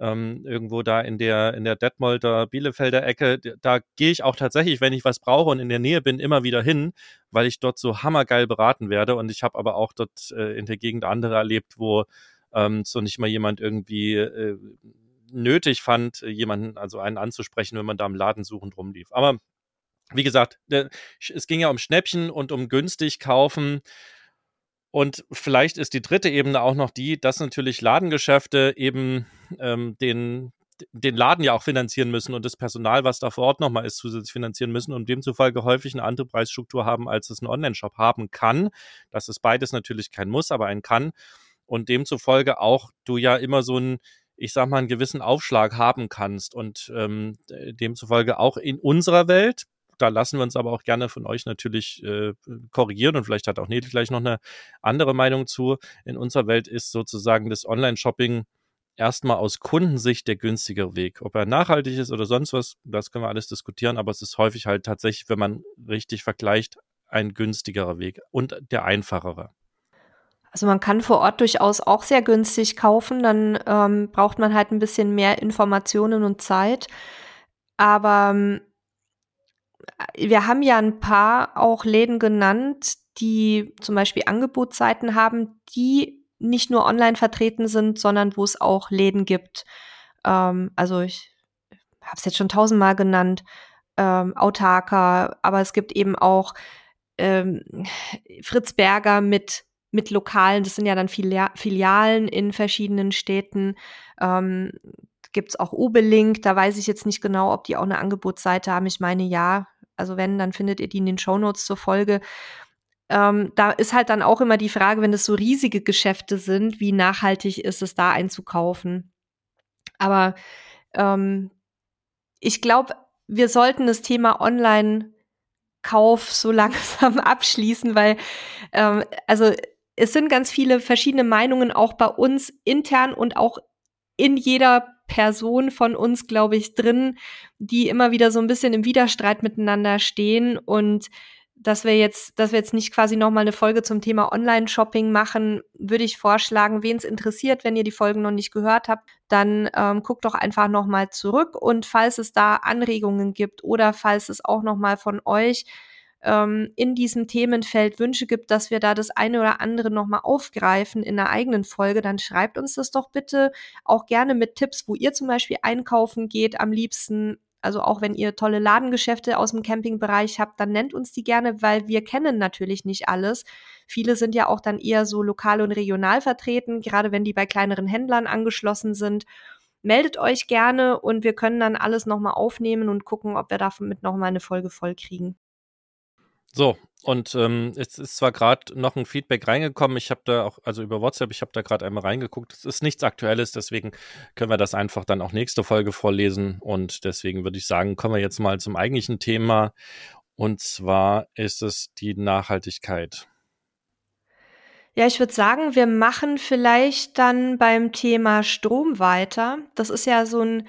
S2: ähm, irgendwo da in der, in der Detmolder Bielefelder Ecke, da gehe ich auch tatsächlich, wenn ich was brauche und in der Nähe bin, immer wieder hin, weil ich dort so hammergeil beraten werde. Und ich habe aber auch dort äh, in der Gegend andere erlebt, wo ähm, so nicht mal jemand irgendwie äh, nötig fand, jemanden, also einen anzusprechen, wenn man da im Laden suchend rumlief. Aber wie gesagt, es ging ja um Schnäppchen und um günstig kaufen. Und vielleicht ist die dritte Ebene auch noch die, dass natürlich Ladengeschäfte eben ähm, den, den Laden ja auch finanzieren müssen und das Personal, was da vor Ort nochmal ist, zusätzlich finanzieren müssen und demzufolge häufig eine andere Preisstruktur haben, als es ein Online-Shop haben kann. Das ist beides natürlich kein Muss, aber ein kann. Und demzufolge auch du ja immer so ein ich sag mal, einen gewissen Aufschlag haben kannst und ähm, demzufolge auch in unserer Welt, da lassen wir uns aber auch gerne von euch natürlich äh, korrigieren und vielleicht hat auch Nele gleich noch eine andere Meinung zu. In unserer Welt ist sozusagen das Online-Shopping erstmal aus Kundensicht der günstigere Weg. Ob er nachhaltig ist oder sonst was, das können wir alles diskutieren, aber es ist häufig halt tatsächlich, wenn man richtig vergleicht, ein günstigerer Weg und der einfachere.
S1: Also man kann vor Ort durchaus auch sehr günstig kaufen, dann ähm, braucht man halt ein bisschen mehr Informationen und Zeit. Aber ähm, wir haben ja ein paar auch Läden genannt, die zum Beispiel Angebotsseiten haben, die nicht nur online vertreten sind, sondern wo es auch Läden gibt. Ähm, also ich habe es jetzt schon tausendmal genannt, ähm, Autarker, aber es gibt eben auch ähm, Fritz Berger mit mit Lokalen, das sind ja dann Filialen in verschiedenen Städten. Ähm, Gibt es auch Obelink, da weiß ich jetzt nicht genau, ob die auch eine Angebotsseite haben. Ich meine ja. Also wenn, dann findet ihr die in den Shownotes zur Folge. Ähm, da ist halt dann auch immer die Frage, wenn es so riesige Geschäfte sind, wie nachhaltig ist es da einzukaufen. Aber ähm, ich glaube, wir sollten das Thema Online-Kauf so langsam abschließen, weil ähm, also es sind ganz viele verschiedene Meinungen auch bei uns intern und auch in jeder Person von uns, glaube ich, drin, die immer wieder so ein bisschen im Widerstreit miteinander stehen. Und dass wir jetzt, dass wir jetzt nicht quasi nochmal eine Folge zum Thema Online-Shopping machen, würde ich vorschlagen, wen es interessiert, wenn ihr die Folgen noch nicht gehört habt, dann ähm, guckt doch einfach nochmal zurück. Und falls es da Anregungen gibt oder falls es auch nochmal von euch ähm, in diesem Themenfeld Wünsche gibt, dass wir da das eine oder andere nochmal aufgreifen in einer eigenen Folge, dann schreibt uns das doch bitte auch gerne mit Tipps, wo ihr zum Beispiel einkaufen geht am liebsten. Also auch wenn ihr tolle Ladengeschäfte aus dem Campingbereich habt, dann nennt uns die gerne, weil wir kennen natürlich nicht alles. Viele sind ja auch dann eher so lokal und regional vertreten, gerade wenn die bei kleineren Händlern angeschlossen sind. Meldet euch gerne und wir können dann alles nochmal aufnehmen und gucken, ob wir damit nochmal eine Folge voll kriegen.
S2: So, und ähm, es ist zwar gerade noch ein Feedback reingekommen, ich habe da auch, also über WhatsApp, ich habe da gerade einmal reingeguckt. Es ist nichts Aktuelles, deswegen können wir das einfach dann auch nächste Folge vorlesen. Und deswegen würde ich sagen, kommen wir jetzt mal zum eigentlichen Thema. Und zwar ist es die Nachhaltigkeit.
S1: Ja, ich würde sagen, wir machen vielleicht dann beim Thema Strom weiter. Das ist ja so ein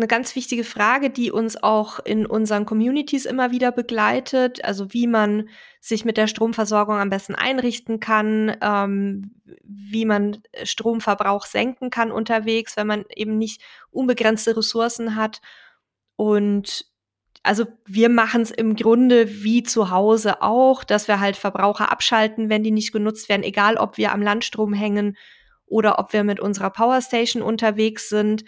S1: eine ganz wichtige Frage, die uns auch in unseren Communities immer wieder begleitet. Also wie man sich mit der Stromversorgung am besten einrichten kann, ähm, wie man Stromverbrauch senken kann unterwegs, wenn man eben nicht unbegrenzte Ressourcen hat. Und also wir machen es im Grunde wie zu Hause auch, dass wir halt Verbraucher abschalten, wenn die nicht genutzt werden, egal ob wir am Landstrom hängen oder ob wir mit unserer Powerstation unterwegs sind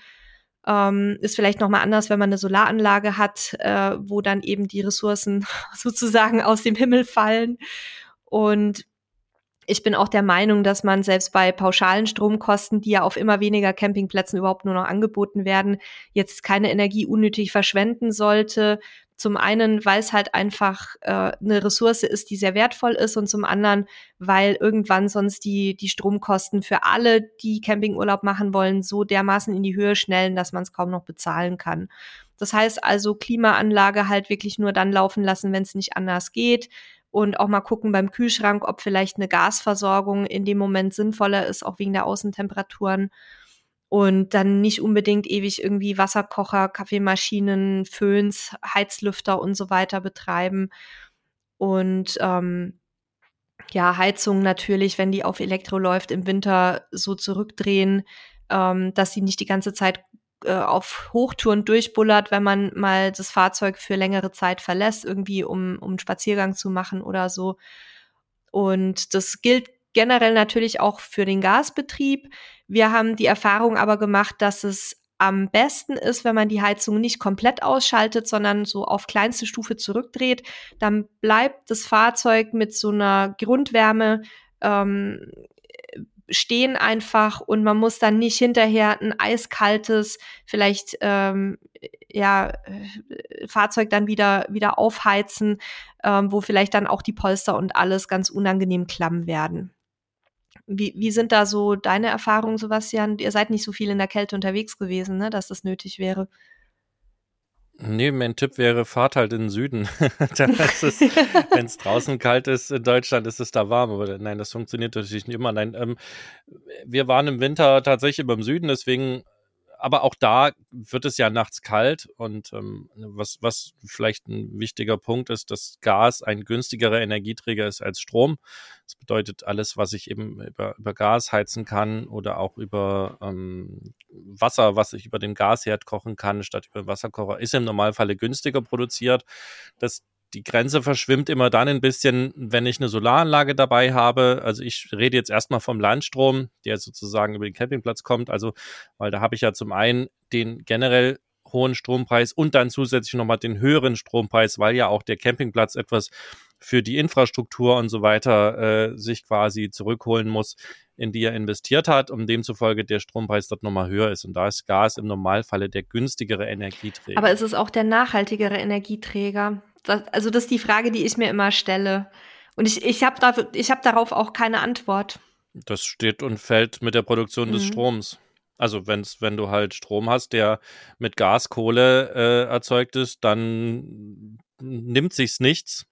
S1: ähm, ist vielleicht nochmal anders, wenn man eine Solaranlage hat, äh, wo dann eben die Ressourcen sozusagen aus dem Himmel fallen. Und ich bin auch der Meinung, dass man selbst bei pauschalen Stromkosten, die ja auf immer weniger Campingplätzen überhaupt nur noch angeboten werden, jetzt keine Energie unnötig verschwenden sollte, zum einen, weil es halt einfach äh, eine Ressource ist, die sehr wertvoll ist und zum anderen, weil irgendwann sonst die, die Stromkosten für alle, die Campingurlaub machen wollen, so dermaßen in die Höhe schnellen, dass man es kaum noch bezahlen kann. Das heißt also, Klimaanlage halt wirklich nur dann laufen lassen, wenn es nicht anders geht. Und auch mal gucken beim Kühlschrank, ob vielleicht eine Gasversorgung in dem Moment sinnvoller ist, auch wegen der Außentemperaturen und dann nicht unbedingt ewig irgendwie Wasserkocher, Kaffeemaschinen, Föhns, Heizlüfter und so weiter betreiben. Und ähm, ja, Heizung natürlich, wenn die auf Elektro läuft, im Winter so zurückdrehen, ähm, dass sie nicht die ganze Zeit äh, auf Hochtouren durchbullert, wenn man mal das Fahrzeug für längere Zeit verlässt, irgendwie um, um einen Spaziergang zu machen oder so. Und das gilt generell natürlich auch für den Gasbetrieb. Wir haben die Erfahrung aber gemacht, dass es am besten ist, wenn man die Heizung nicht komplett ausschaltet, sondern so auf kleinste Stufe zurückdreht. Dann bleibt das Fahrzeug mit so einer Grundwärme ähm, stehen einfach und man muss dann nicht hinterher ein eiskaltes, vielleicht ähm, ja äh, Fahrzeug dann wieder wieder aufheizen, ähm, wo vielleicht dann auch die Polster und alles ganz unangenehm klamm werden. Wie, wie sind da so deine Erfahrungen, Sebastian? Ihr seid nicht so viel in der Kälte unterwegs gewesen, ne, dass das nötig wäre.
S2: Nee, mein Tipp wäre, fahrt halt in den Süden. Wenn es draußen kalt ist in Deutschland, ist es da warm. Aber nein, das funktioniert natürlich nicht immer. Nein, ähm, wir waren im Winter tatsächlich beim Süden, deswegen aber auch da wird es ja nachts kalt und ähm, was, was vielleicht ein wichtiger Punkt ist, dass Gas ein günstigerer Energieträger ist als Strom. Das bedeutet, alles, was ich eben über, über Gas heizen kann oder auch über ähm, Wasser, was ich über den Gasherd kochen kann, statt über den Wasserkocher, ist im Normalfall günstiger produziert. Das die Grenze verschwimmt immer dann ein bisschen, wenn ich eine Solaranlage dabei habe. Also ich rede jetzt erstmal vom Landstrom, der sozusagen über den Campingplatz kommt. Also, weil da habe ich ja zum einen den generell hohen Strompreis und dann zusätzlich nochmal den höheren Strompreis, weil ja auch der Campingplatz etwas für die Infrastruktur und so weiter äh, sich quasi zurückholen muss, in die er investiert hat, um demzufolge der Strompreis dort nochmal höher ist. Und da ist Gas im Normalfalle der günstigere Energieträger.
S1: Aber es ist auch der nachhaltigere Energieträger. Das, also das ist die Frage, die ich mir immer stelle. Und ich, ich habe da, hab darauf auch keine Antwort.
S2: Das steht und fällt mit der Produktion mhm. des Stroms. Also wenn's, wenn du halt Strom hast, der mit Gas, Kohle äh, erzeugt ist, dann nimmt sich's nichts.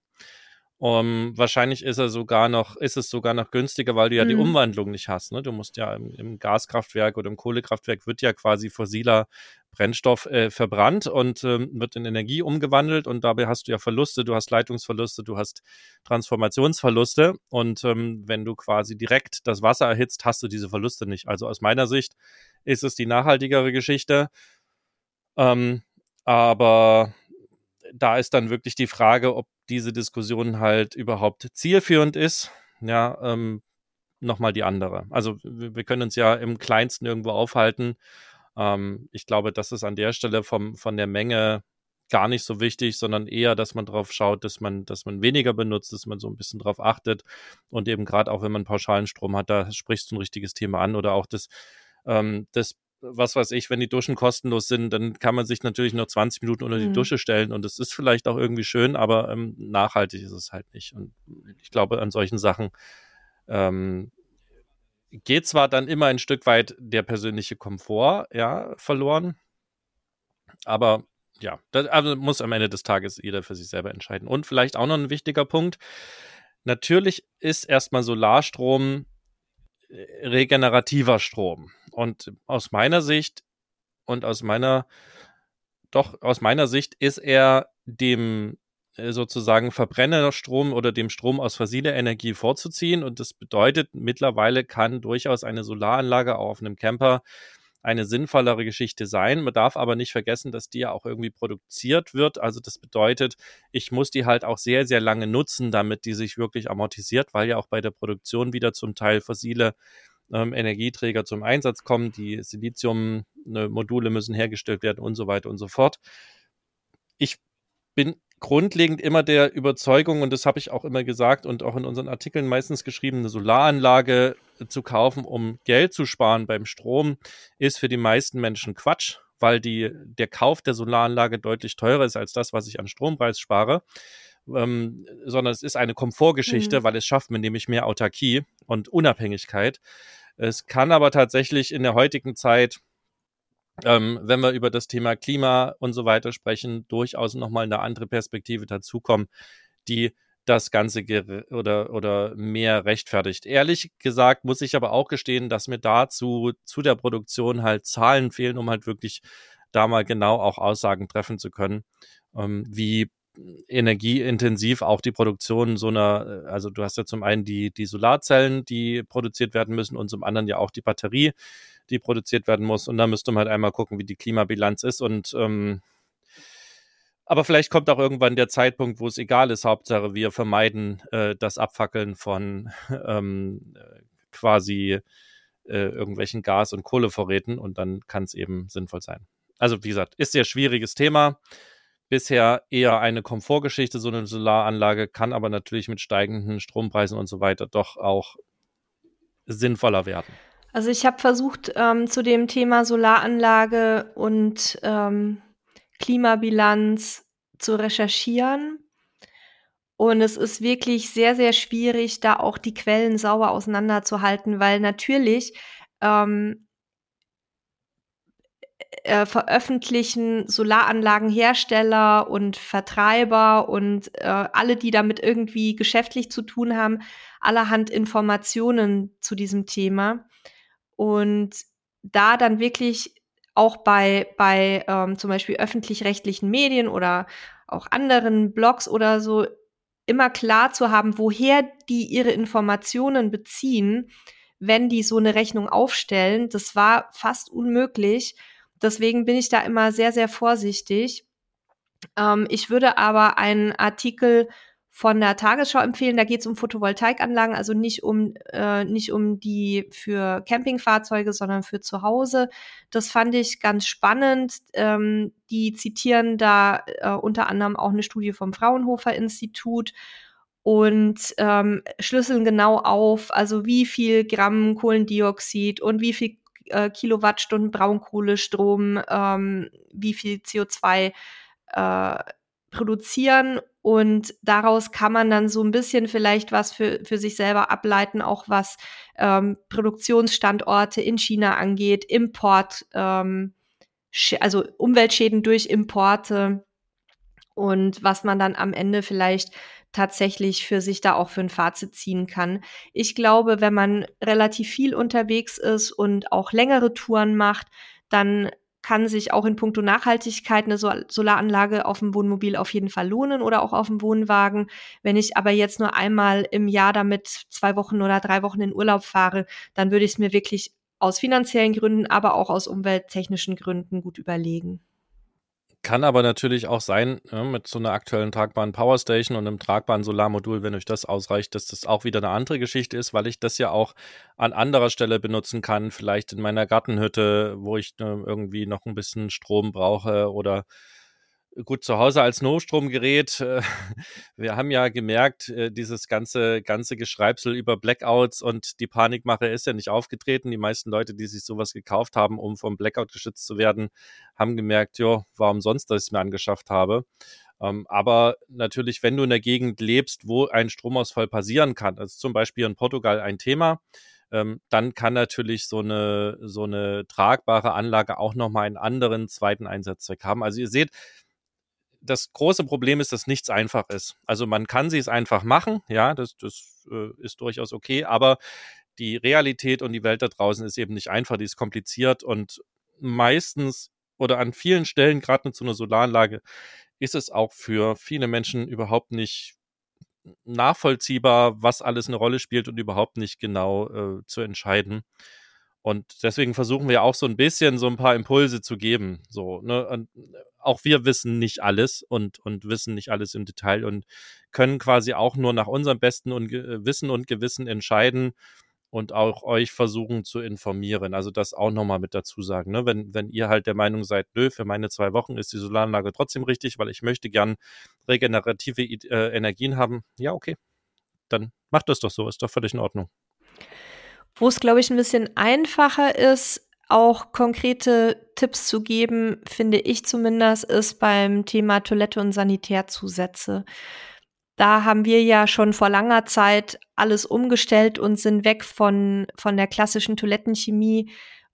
S2: Um, wahrscheinlich ist er sogar noch, ist es sogar noch günstiger, weil du ja mhm. die Umwandlung nicht hast. Ne? Du musst ja im, im, Gaskraftwerk oder im Kohlekraftwerk wird ja quasi fossiler Brennstoff äh, verbrannt und ähm, wird in Energie umgewandelt und dabei hast du ja Verluste, du hast Leitungsverluste, du hast Transformationsverluste und ähm, wenn du quasi direkt das Wasser erhitzt, hast du diese Verluste nicht. Also aus meiner Sicht ist es die nachhaltigere Geschichte. Ähm, aber da ist dann wirklich die Frage, ob diese Diskussion halt überhaupt zielführend ist. Ja, ähm, nochmal die andere. Also wir können uns ja im kleinsten irgendwo aufhalten. Ähm, ich glaube, das ist an der Stelle vom, von der Menge gar nicht so wichtig, sondern eher, dass man darauf schaut, dass man, dass man weniger benutzt, dass man so ein bisschen darauf achtet und eben gerade auch, wenn man pauschalen Strom hat, da sprichst du ein richtiges Thema an oder auch das, ähm, das was weiß ich, wenn die Duschen kostenlos sind, dann kann man sich natürlich nur 20 Minuten unter die mhm. Dusche stellen und es ist vielleicht auch irgendwie schön, aber ähm, nachhaltig ist es halt nicht. Und ich glaube, an solchen Sachen ähm, geht zwar dann immer ein Stück weit der persönliche Komfort, ja, verloren, aber ja, das also muss am Ende des Tages jeder für sich selber entscheiden. Und vielleicht auch noch ein wichtiger Punkt. Natürlich ist erstmal Solarstrom äh, regenerativer Strom. Und aus meiner Sicht und aus meiner, doch aus meiner Sicht ist er dem äh, sozusagen Verbrennerstrom oder dem Strom aus fossiler Energie vorzuziehen. Und das bedeutet, mittlerweile kann durchaus eine Solaranlage auch auf einem Camper eine sinnvollere Geschichte sein. Man darf aber nicht vergessen, dass die ja auch irgendwie produziert wird. Also das bedeutet, ich muss die halt auch sehr, sehr lange nutzen, damit die sich wirklich amortisiert, weil ja auch bei der Produktion wieder zum Teil fossile ähm, Energieträger zum Einsatz kommen. Die Silizium-Module müssen hergestellt werden und so weiter und so fort. Ich bin grundlegend immer der Überzeugung, und das habe ich auch immer gesagt und auch in unseren Artikeln meistens geschrieben, eine Solaranlage zu kaufen, um Geld zu sparen beim Strom, ist für die meisten Menschen Quatsch, weil die, der Kauf der Solaranlage deutlich teurer ist als das, was ich an Strompreis spare. Ähm, sondern es ist eine Komfortgeschichte, mhm. weil es schafft mir nämlich mehr Autarkie und Unabhängigkeit. Es kann aber tatsächlich in der heutigen Zeit ähm, wenn wir über das Thema Klima und so weiter sprechen, durchaus nochmal eine andere Perspektive dazukommen, die das Ganze oder, oder mehr rechtfertigt. Ehrlich gesagt muss ich aber auch gestehen, dass mir dazu zu der Produktion halt Zahlen fehlen, um halt wirklich da mal genau auch Aussagen treffen zu können, ähm, wie energieintensiv auch die Produktion so einer, also du hast ja zum einen die, die Solarzellen, die produziert werden müssen und zum anderen ja auch die Batterie, die produziert werden muss. Und da müsste man halt einmal gucken, wie die Klimabilanz ist. Und ähm, aber vielleicht kommt auch irgendwann der Zeitpunkt, wo es egal ist. Hauptsache, wir vermeiden äh, das Abfackeln von ähm, quasi äh, irgendwelchen Gas- und Kohlevorräten und dann kann es eben sinnvoll sein. Also wie gesagt, ist sehr schwieriges Thema. Bisher eher eine Komfortgeschichte, so eine Solaranlage, kann aber natürlich mit steigenden Strompreisen und so weiter doch auch sinnvoller werden.
S1: Also ich habe versucht, ähm, zu dem Thema Solaranlage und ähm, Klimabilanz zu recherchieren. Und es ist wirklich sehr, sehr schwierig, da auch die Quellen sauber auseinanderzuhalten, weil natürlich ähm, äh, veröffentlichen Solaranlagenhersteller und Vertreiber und äh, alle, die damit irgendwie geschäftlich zu tun haben, allerhand Informationen zu diesem Thema. Und da dann wirklich auch bei, bei ähm, zum Beispiel öffentlich-rechtlichen Medien oder auch anderen Blogs oder so immer klar zu haben, woher die ihre Informationen beziehen, wenn die so eine Rechnung aufstellen. Das war fast unmöglich. Deswegen bin ich da immer sehr, sehr vorsichtig. Ähm, ich würde aber einen Artikel von der Tagesschau empfehlen. Da geht es um Photovoltaikanlagen, also nicht um äh, nicht um die für Campingfahrzeuge, sondern für zu Hause. Das fand ich ganz spannend. Ähm, die zitieren da äh, unter anderem auch eine Studie vom Fraunhofer Institut und ähm, schlüsseln genau auf, also wie viel Gramm Kohlendioxid und wie viel äh, Kilowattstunden Braunkohlestrom, ähm, wie viel CO2 äh, produzieren. Und daraus kann man dann so ein bisschen vielleicht was für, für sich selber ableiten, auch was ähm, Produktionsstandorte in China angeht, Import, ähm, also Umweltschäden durch Importe und was man dann am Ende vielleicht tatsächlich für sich da auch für ein Fazit ziehen kann. Ich glaube, wenn man relativ viel unterwegs ist und auch längere Touren macht, dann kann sich auch in puncto Nachhaltigkeit eine Solaranlage auf dem Wohnmobil auf jeden Fall lohnen oder auch auf dem Wohnwagen. Wenn ich aber jetzt nur einmal im Jahr damit zwei Wochen oder drei Wochen in Urlaub fahre, dann würde ich es mir wirklich aus finanziellen Gründen, aber auch aus umwelttechnischen Gründen gut überlegen.
S2: Kann aber natürlich auch sein, ja, mit so einer aktuellen tragbaren Powerstation und einem tragbaren Solarmodul, wenn euch das ausreicht, dass das auch wieder eine andere Geschichte ist, weil ich das ja auch an anderer Stelle benutzen kann, vielleicht in meiner Gartenhütte, wo ich äh, irgendwie noch ein bisschen Strom brauche oder gut zu Hause als Notstromgerät. Äh, wir haben ja gemerkt, äh, dieses ganze, ganze Geschreibsel über Blackouts und die Panikmache ist ja nicht aufgetreten. Die meisten Leute, die sich sowas gekauft haben, um vom Blackout geschützt zu werden, haben gemerkt, jo, warum sonst, dass ich es mir angeschafft habe. Ähm, aber natürlich, wenn du in der Gegend lebst, wo ein Stromausfall passieren kann, also zum Beispiel in Portugal ein Thema, ähm, dann kann natürlich so eine, so eine tragbare Anlage auch nochmal einen anderen zweiten Einsatzzweck haben. Also ihr seht, das große Problem ist, dass nichts einfach ist. Also man kann sie es einfach machen, ja, das, das äh, ist durchaus okay, aber die Realität und die Welt da draußen ist eben nicht einfach, die ist kompliziert und meistens oder an vielen Stellen, gerade so einer Solaranlage, ist es auch für viele Menschen überhaupt nicht nachvollziehbar, was alles eine Rolle spielt und überhaupt nicht genau äh, zu entscheiden. Und deswegen versuchen wir auch so ein bisschen so ein paar Impulse zu geben. So, ne? Und auch wir wissen nicht alles und, und wissen nicht alles im Detail und können quasi auch nur nach unserem besten und Wissen und Gewissen entscheiden und auch euch versuchen zu informieren. Also das auch nochmal mit dazu sagen. Ne? Wenn, wenn ihr halt der Meinung seid, nö, für meine zwei Wochen ist die Solaranlage trotzdem richtig, weil ich möchte gern regenerative äh, Energien haben, ja, okay. Dann macht das doch so, ist doch völlig in Ordnung.
S1: Wo es, glaube ich, ein bisschen einfacher ist, auch konkrete Tipps zu geben, finde ich zumindest, ist beim Thema Toilette und Sanitärzusätze. Da haben wir ja schon vor langer Zeit alles umgestellt und sind weg von, von der klassischen Toilettenchemie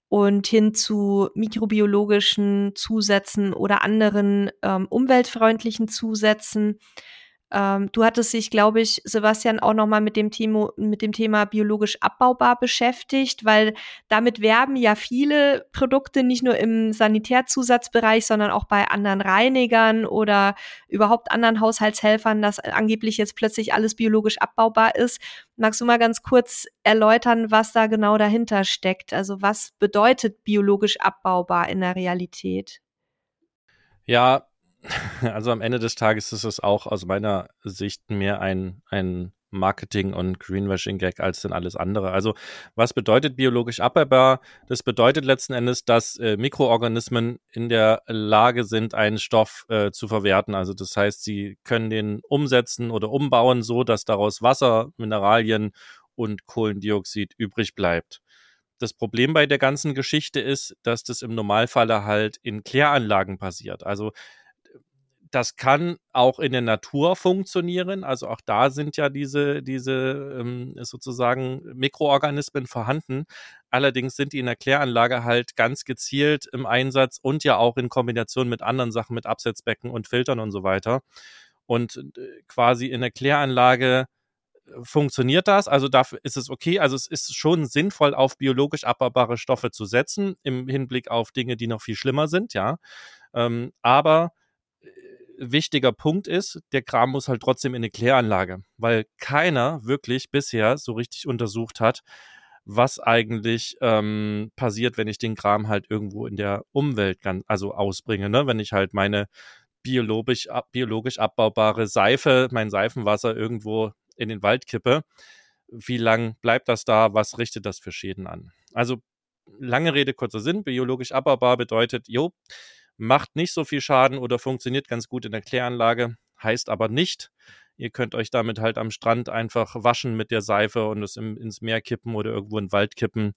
S1: und hin zu mikrobiologischen Zusätzen oder anderen ähm, umweltfreundlichen Zusätzen. Ähm, du hattest dich, glaube ich, Sebastian, auch nochmal mit dem Thema, mit dem Thema biologisch abbaubar beschäftigt, weil damit werben ja viele Produkte nicht nur im Sanitärzusatzbereich, sondern auch bei anderen Reinigern oder überhaupt anderen Haushaltshelfern, dass angeblich jetzt plötzlich alles biologisch abbaubar ist. Magst du mal ganz kurz erläutern, was da genau dahinter steckt? Also was bedeutet biologisch abbaubar in der Realität?
S2: Ja, also am Ende des Tages ist es auch aus meiner Sicht mehr ein, ein Marketing- und Greenwashing-Gag als denn alles andere. Also was bedeutet biologisch abbaubar? Das bedeutet letzten Endes, dass äh, Mikroorganismen in der Lage sind, einen Stoff äh, zu verwerten. Also das heißt, sie können den umsetzen oder umbauen, so dass daraus Wasser, Mineralien und Kohlendioxid übrig bleibt. Das Problem bei der ganzen Geschichte ist, dass das im Normalfall halt in Kläranlagen passiert. Also das kann auch in der Natur funktionieren. Also auch da sind ja diese, diese ähm, sozusagen Mikroorganismen vorhanden. Allerdings sind die in der Kläranlage halt ganz gezielt im Einsatz und ja auch in Kombination mit anderen Sachen, mit Absetzbecken und Filtern und so weiter. Und äh, quasi in der Kläranlage funktioniert das? Also dafür ist es okay. Also es ist schon sinnvoll, auf biologisch abbaubare Stoffe zu setzen, im Hinblick auf Dinge, die noch viel schlimmer sind, ja. Ähm, aber äh, wichtiger Punkt ist, der Kram muss halt trotzdem in eine Kläranlage, weil keiner wirklich bisher so richtig untersucht hat, was eigentlich ähm, passiert, wenn ich den Kram halt irgendwo in der Umwelt ganz, also ausbringe, ne? Wenn ich halt meine biologisch, ab, biologisch abbaubare Seife, mein Seifenwasser irgendwo in den Wald kippe, wie lang bleibt das da? Was richtet das für Schäden an? Also lange Rede, kurzer Sinn. Biologisch abbaubar bedeutet, jo, macht nicht so viel Schaden oder funktioniert ganz gut in der Kläranlage, heißt aber nicht, ihr könnt euch damit halt am Strand einfach waschen mit der Seife und es im, ins Meer kippen oder irgendwo in den Wald kippen,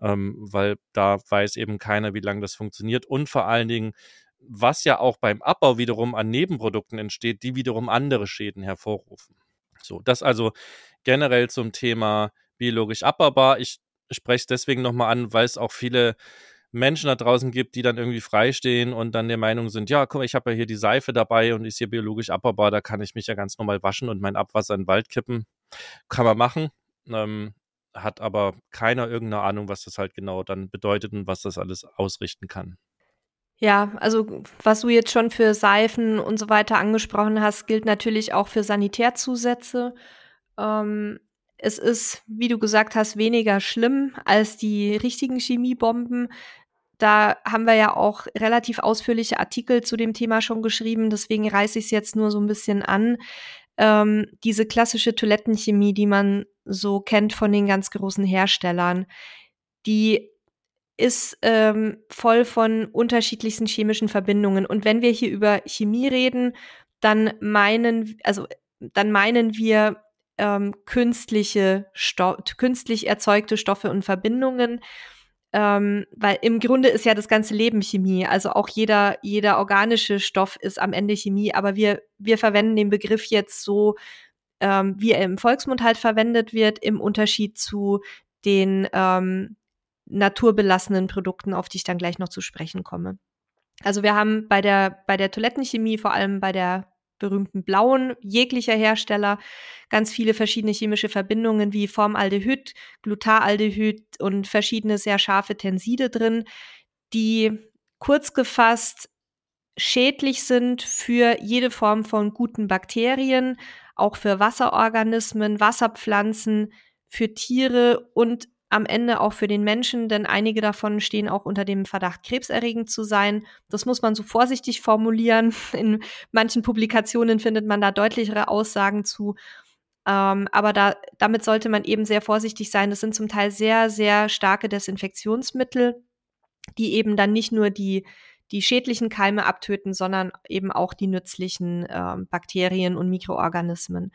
S2: ähm, weil da weiß eben keiner, wie lange das funktioniert und vor allen Dingen, was ja auch beim Abbau wiederum an Nebenprodukten entsteht, die wiederum andere Schäden hervorrufen. So, das also generell zum Thema biologisch abbaubar. Ich spreche es deswegen nochmal an, weil es auch viele Menschen da draußen gibt, die dann irgendwie freistehen und dann der Meinung sind, ja, guck mal, ich habe ja hier die Seife dabei und ist hier biologisch abbaubar, da kann ich mich ja ganz normal waschen und mein Abwasser in den Wald kippen. Kann man machen. Ähm, hat aber keiner irgendeine Ahnung, was das halt genau dann bedeutet und was das alles ausrichten kann.
S1: Ja, also was du jetzt schon für Seifen und so weiter angesprochen hast, gilt natürlich auch für Sanitärzusätze. Ähm, es ist, wie du gesagt hast, weniger schlimm als die richtigen Chemiebomben. Da haben wir ja auch relativ ausführliche Artikel zu dem Thema schon geschrieben, deswegen reiße ich es jetzt nur so ein bisschen an. Ähm, diese klassische Toilettenchemie, die man so kennt von den ganz großen Herstellern, die ist ähm, voll von unterschiedlichsten chemischen Verbindungen. Und wenn wir hier über Chemie reden, dann meinen, also dann meinen wir ähm, künstliche, Sto künstlich erzeugte Stoffe und Verbindungen. Ähm, weil im Grunde ist ja das ganze Leben Chemie. Also auch jeder, jeder organische Stoff ist am Ende Chemie. Aber wir, wir verwenden den Begriff jetzt so, ähm, wie er im Volksmund halt verwendet wird, im Unterschied zu den ähm, naturbelassenen Produkten, auf die ich dann gleich noch zu sprechen komme. Also wir haben bei der, bei der Toilettenchemie, vor allem bei der berühmten blauen jeglicher Hersteller, ganz viele verschiedene chemische Verbindungen wie Formaldehyd, Glutaraldehyd und verschiedene sehr scharfe Tenside drin, die kurz gefasst schädlich sind für jede Form von guten Bakterien, auch für Wasserorganismen, Wasserpflanzen, für Tiere und am Ende auch für den Menschen, denn einige davon stehen auch unter dem Verdacht, krebserregend zu sein. Das muss man so vorsichtig formulieren. In manchen Publikationen findet man da deutlichere Aussagen zu. Ähm, aber da, damit sollte man eben sehr vorsichtig sein. Das sind zum Teil sehr, sehr starke Desinfektionsmittel, die eben dann nicht nur die, die schädlichen Keime abtöten, sondern eben auch die nützlichen äh, Bakterien und Mikroorganismen.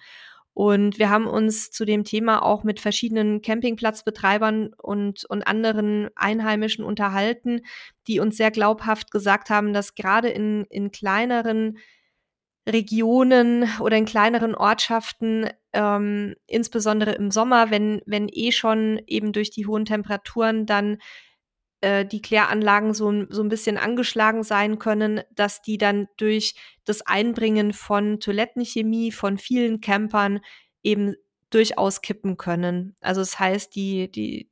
S1: Und wir haben uns zu dem Thema auch mit verschiedenen Campingplatzbetreibern und, und anderen Einheimischen unterhalten, die uns sehr glaubhaft gesagt haben, dass gerade in, in kleineren Regionen oder in kleineren Ortschaften, ähm, insbesondere im Sommer, wenn, wenn eh schon eben durch die hohen Temperaturen dann äh, die Kläranlagen so, so ein bisschen angeschlagen sein können, dass die dann durch das Einbringen von Toilettenchemie von vielen Campern eben durchaus kippen können. Also das heißt, die, die,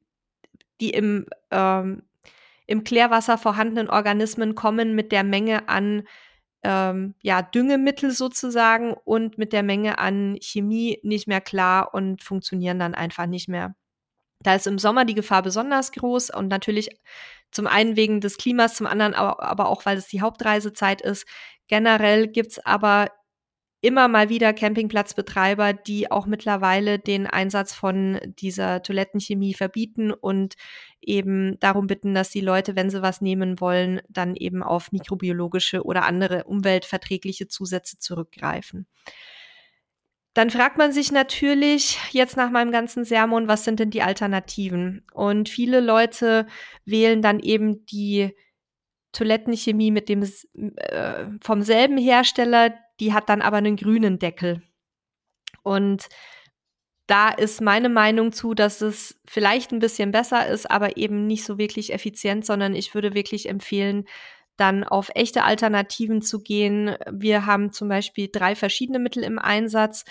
S1: die im, ähm, im Klärwasser vorhandenen Organismen kommen mit der Menge an ähm, ja, Düngemittel sozusagen und mit der Menge an Chemie nicht mehr klar und funktionieren dann einfach nicht mehr. Da ist im Sommer die Gefahr besonders groß und natürlich zum einen wegen des Klimas, zum anderen aber, aber auch, weil es die Hauptreisezeit ist. Generell gibt's aber immer mal wieder Campingplatzbetreiber, die auch mittlerweile den Einsatz von dieser Toilettenchemie verbieten und eben darum bitten, dass die Leute, wenn sie was nehmen wollen, dann eben auf mikrobiologische oder andere umweltverträgliche Zusätze zurückgreifen. Dann fragt man sich natürlich jetzt nach meinem ganzen Sermon, was sind denn die Alternativen? Und viele Leute wählen dann eben die Toilettenchemie mit dem äh, vom selben Hersteller, die hat dann aber einen grünen Deckel. Und da ist meine Meinung zu, dass es vielleicht ein bisschen besser ist, aber eben nicht so wirklich effizient, sondern ich würde wirklich empfehlen, dann auf echte Alternativen zu gehen. Wir haben zum Beispiel drei verschiedene Mittel im Einsatz.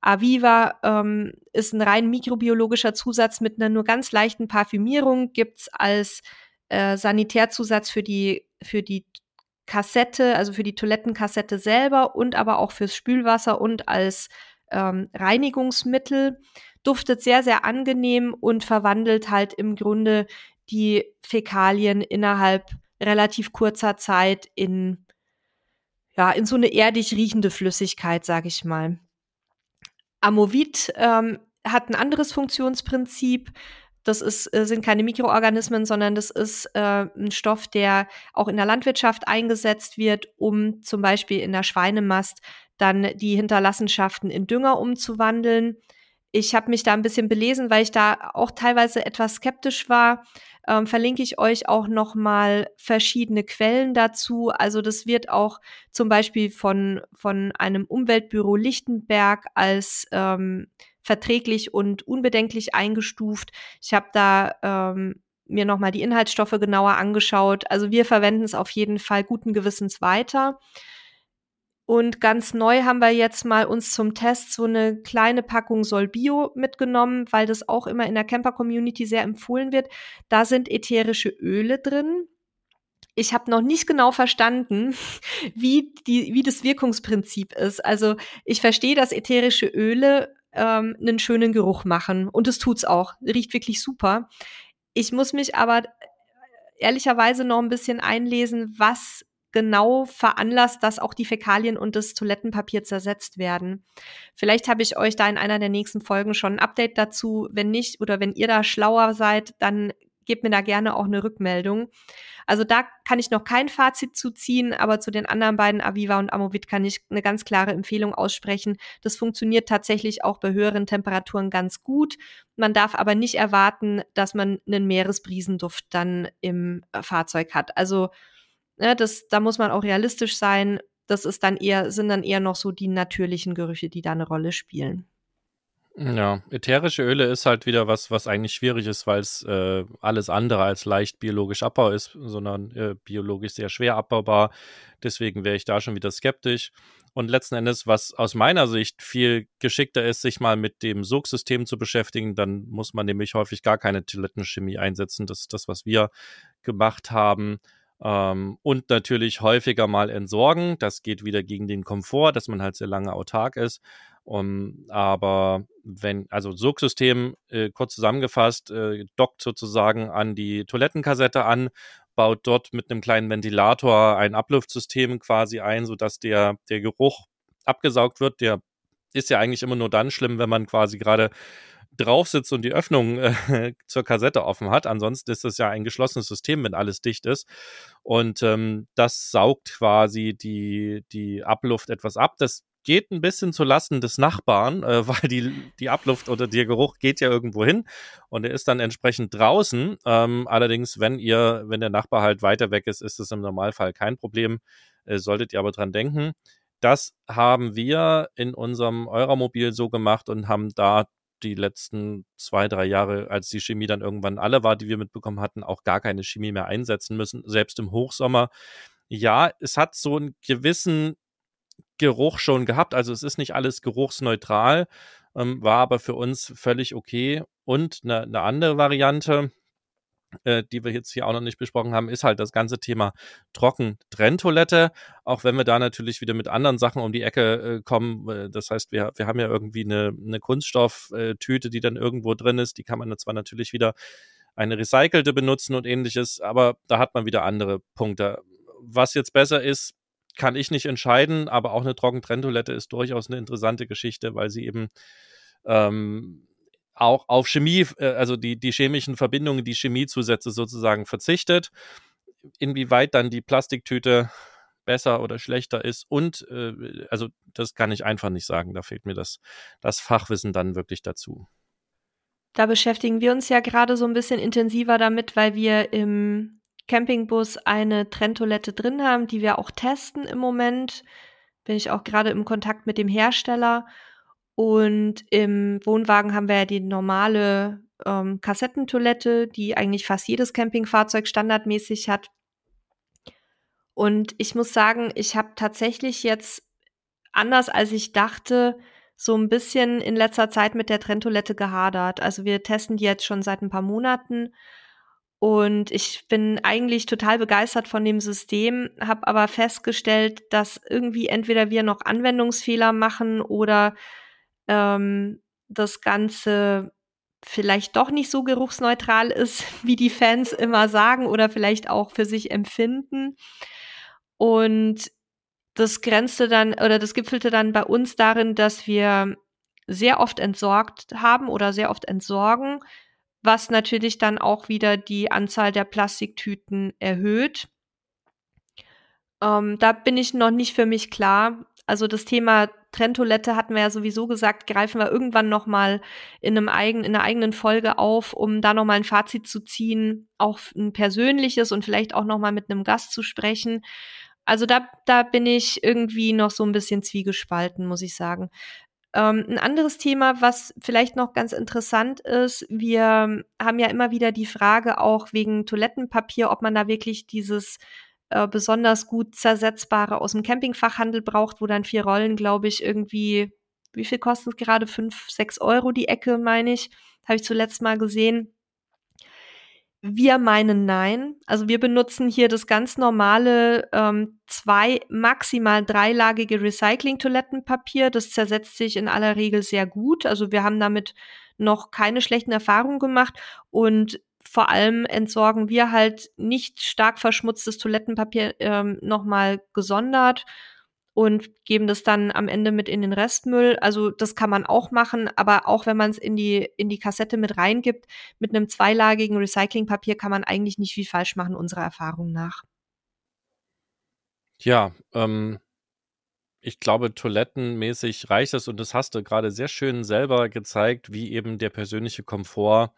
S1: Aviva ähm, ist ein rein mikrobiologischer Zusatz mit einer nur ganz leichten Parfümierung, gibt's als äh, Sanitärzusatz für die, für die Kassette, also für die Toilettenkassette selber und aber auch fürs Spülwasser und als ähm, Reinigungsmittel. Duftet sehr, sehr angenehm und verwandelt halt im Grunde die Fäkalien innerhalb relativ kurzer Zeit in, ja, in so eine erdig riechende Flüssigkeit, sag ich mal. Amovit ähm, hat ein anderes Funktionsprinzip. Das ist, äh, sind keine Mikroorganismen, sondern das ist äh, ein Stoff, der auch in der Landwirtschaft eingesetzt wird, um zum Beispiel in der Schweinemast dann die Hinterlassenschaften in Dünger umzuwandeln. Ich habe mich da ein bisschen belesen, weil ich da auch teilweise etwas skeptisch war. Ähm, verlinke ich euch auch noch mal verschiedene Quellen dazu. Also das wird auch zum Beispiel von von einem Umweltbüro Lichtenberg als ähm, verträglich und unbedenklich eingestuft. Ich habe da ähm, mir noch mal die Inhaltsstoffe genauer angeschaut. Also wir verwenden es auf jeden Fall guten Gewissens weiter. Und ganz neu haben wir jetzt mal uns zum Test so eine kleine Packung Solbio mitgenommen, weil das auch immer in der Camper-Community sehr empfohlen wird. Da sind ätherische Öle drin. Ich habe noch nicht genau verstanden, wie, die, wie das Wirkungsprinzip ist. Also ich verstehe, dass ätherische Öle ähm, einen schönen Geruch machen. Und es tut's auch. Riecht wirklich super. Ich muss mich aber ehrlicherweise noch ein bisschen einlesen, was genau veranlasst, dass auch die Fäkalien und das Toilettenpapier zersetzt werden. Vielleicht habe ich euch da in einer der nächsten Folgen schon ein Update dazu. Wenn nicht oder wenn ihr da schlauer seid, dann gebt mir da gerne auch eine Rückmeldung. Also da kann ich noch kein Fazit zu ziehen, aber zu den anderen beiden Aviva und Amovit kann ich eine ganz klare Empfehlung aussprechen. Das funktioniert tatsächlich auch bei höheren Temperaturen ganz gut. Man darf aber nicht erwarten, dass man einen Meeresbriesenduft dann im Fahrzeug hat. Also Ne, das, da muss man auch realistisch sein. Das ist dann eher, sind dann eher noch so die natürlichen Gerüche, die da eine Rolle spielen.
S2: Ja, ätherische Öle ist halt wieder was, was eigentlich schwierig ist, weil es äh, alles andere als leicht biologisch abbau ist, sondern äh, biologisch sehr schwer abbaubar. Deswegen wäre ich da schon wieder skeptisch. Und letzten Endes, was aus meiner Sicht viel geschickter ist, sich mal mit dem Sogsystem zu beschäftigen, dann muss man nämlich häufig gar keine Toilettenchemie einsetzen. Das ist das, was wir gemacht haben. Ähm, und natürlich häufiger mal entsorgen. Das geht wieder gegen den Komfort, dass man halt sehr lange autark ist. Um, aber wenn, also Sogsystem, äh, kurz zusammengefasst, äh, dockt sozusagen an die Toilettenkassette an, baut dort mit einem kleinen Ventilator ein Abluftsystem quasi ein, sodass der, der Geruch abgesaugt wird. Der ist ja eigentlich immer nur dann schlimm, wenn man quasi gerade drauf sitzt und die Öffnung äh, zur Kassette offen hat. Ansonsten ist das ja ein geschlossenes System, wenn alles dicht ist. Und ähm, das saugt quasi die, die Abluft etwas ab. Das geht ein bisschen zu Lasten des Nachbarn, äh, weil die, die Abluft oder der Geruch geht ja irgendwo hin und er ist dann entsprechend draußen. Ähm, allerdings, wenn ihr, wenn der Nachbar halt weiter weg ist, ist es im Normalfall kein Problem. Äh, solltet ihr aber dran denken. Das haben wir in unserem Euromobil so gemacht und haben da die letzten zwei, drei Jahre, als die Chemie dann irgendwann alle war, die wir mitbekommen hatten, auch gar keine Chemie mehr einsetzen müssen, selbst im Hochsommer. Ja, es hat so einen gewissen Geruch schon gehabt, also es ist nicht alles geruchsneutral, ähm, war aber für uns völlig okay. Und eine, eine andere Variante, äh, die wir jetzt hier auch noch nicht besprochen haben, ist halt das ganze Thema Trocken-Trenntoilette. Auch wenn wir da natürlich wieder mit anderen Sachen um die Ecke äh, kommen. Äh, das heißt, wir, wir haben ja irgendwie eine, eine Kunststofftüte, die dann irgendwo drin ist. Die kann man zwar natürlich wieder eine recycelte benutzen und ähnliches, aber da hat man wieder andere Punkte. Was jetzt besser ist, kann ich nicht entscheiden, aber auch eine Trockentrenntoilette ist durchaus eine interessante Geschichte, weil sie eben ähm, auch auf Chemie, äh, also die, die chemischen Verbindungen, die Chemiezusätze sozusagen verzichtet. Inwieweit dann die Plastiktüte besser oder schlechter ist und äh, also das kann ich einfach nicht sagen. Da fehlt mir das, das Fachwissen dann wirklich dazu.
S1: Da beschäftigen wir uns ja gerade so ein bisschen intensiver damit, weil wir im Campingbus eine Trenntoilette drin haben, die wir auch testen im Moment. Bin ich auch gerade im Kontakt mit dem Hersteller und im Wohnwagen haben wir ja die normale ähm, Kassettentoilette, die eigentlich fast jedes Campingfahrzeug standardmäßig hat. Und ich muss sagen, ich habe tatsächlich jetzt, anders als ich dachte, so ein bisschen in letzter Zeit mit der Trenntoilette gehadert. Also wir testen die jetzt schon seit ein paar Monaten und ich bin eigentlich total begeistert von dem System, habe aber festgestellt, dass irgendwie entweder wir noch Anwendungsfehler machen oder ähm, das Ganze vielleicht doch nicht so geruchsneutral ist, wie die Fans immer sagen oder vielleicht auch für sich empfinden. Und das grenzte dann oder das gipfelte dann bei uns darin, dass wir sehr oft entsorgt haben oder sehr oft entsorgen, was natürlich dann auch wieder die Anzahl der Plastiktüten erhöht. Ähm, da bin ich noch nicht für mich klar. Also das Thema Trenntoilette hatten wir ja sowieso gesagt, greifen wir irgendwann noch mal in in einer eigenen Folge auf, um da noch mal ein Fazit zu ziehen, auch ein persönliches und vielleicht auch noch mal mit einem Gast zu sprechen. Also da da bin ich irgendwie noch so ein bisschen zwiegespalten, muss ich sagen. Ähm, ein anderes Thema, was vielleicht noch ganz interessant ist, wir haben ja immer wieder die Frage auch wegen Toilettenpapier, ob man da wirklich dieses äh, besonders gut zersetzbare aus dem Campingfachhandel braucht, wo dann vier Rollen, glaube ich, irgendwie, wie viel kostet gerade? Fünf, sechs Euro die Ecke, meine ich. Habe ich zuletzt mal gesehen. Wir meinen nein. Also wir benutzen hier das ganz normale ähm, zwei, maximal dreilagige Recycling-Toilettenpapier. Das zersetzt sich in aller Regel sehr gut. Also wir haben damit noch keine schlechten Erfahrungen gemacht und vor allem entsorgen wir halt nicht stark verschmutztes Toilettenpapier ähm, nochmal gesondert, und geben das dann am Ende mit in den Restmüll. Also das kann man auch machen, aber auch wenn man es in die, in die Kassette mit reingibt, mit einem zweilagigen Recyclingpapier kann man eigentlich nicht viel falsch machen, unserer Erfahrung nach.
S2: Ja, ähm, ich glaube, toilettenmäßig reicht es und das hast du gerade sehr schön selber gezeigt, wie eben der persönliche Komfort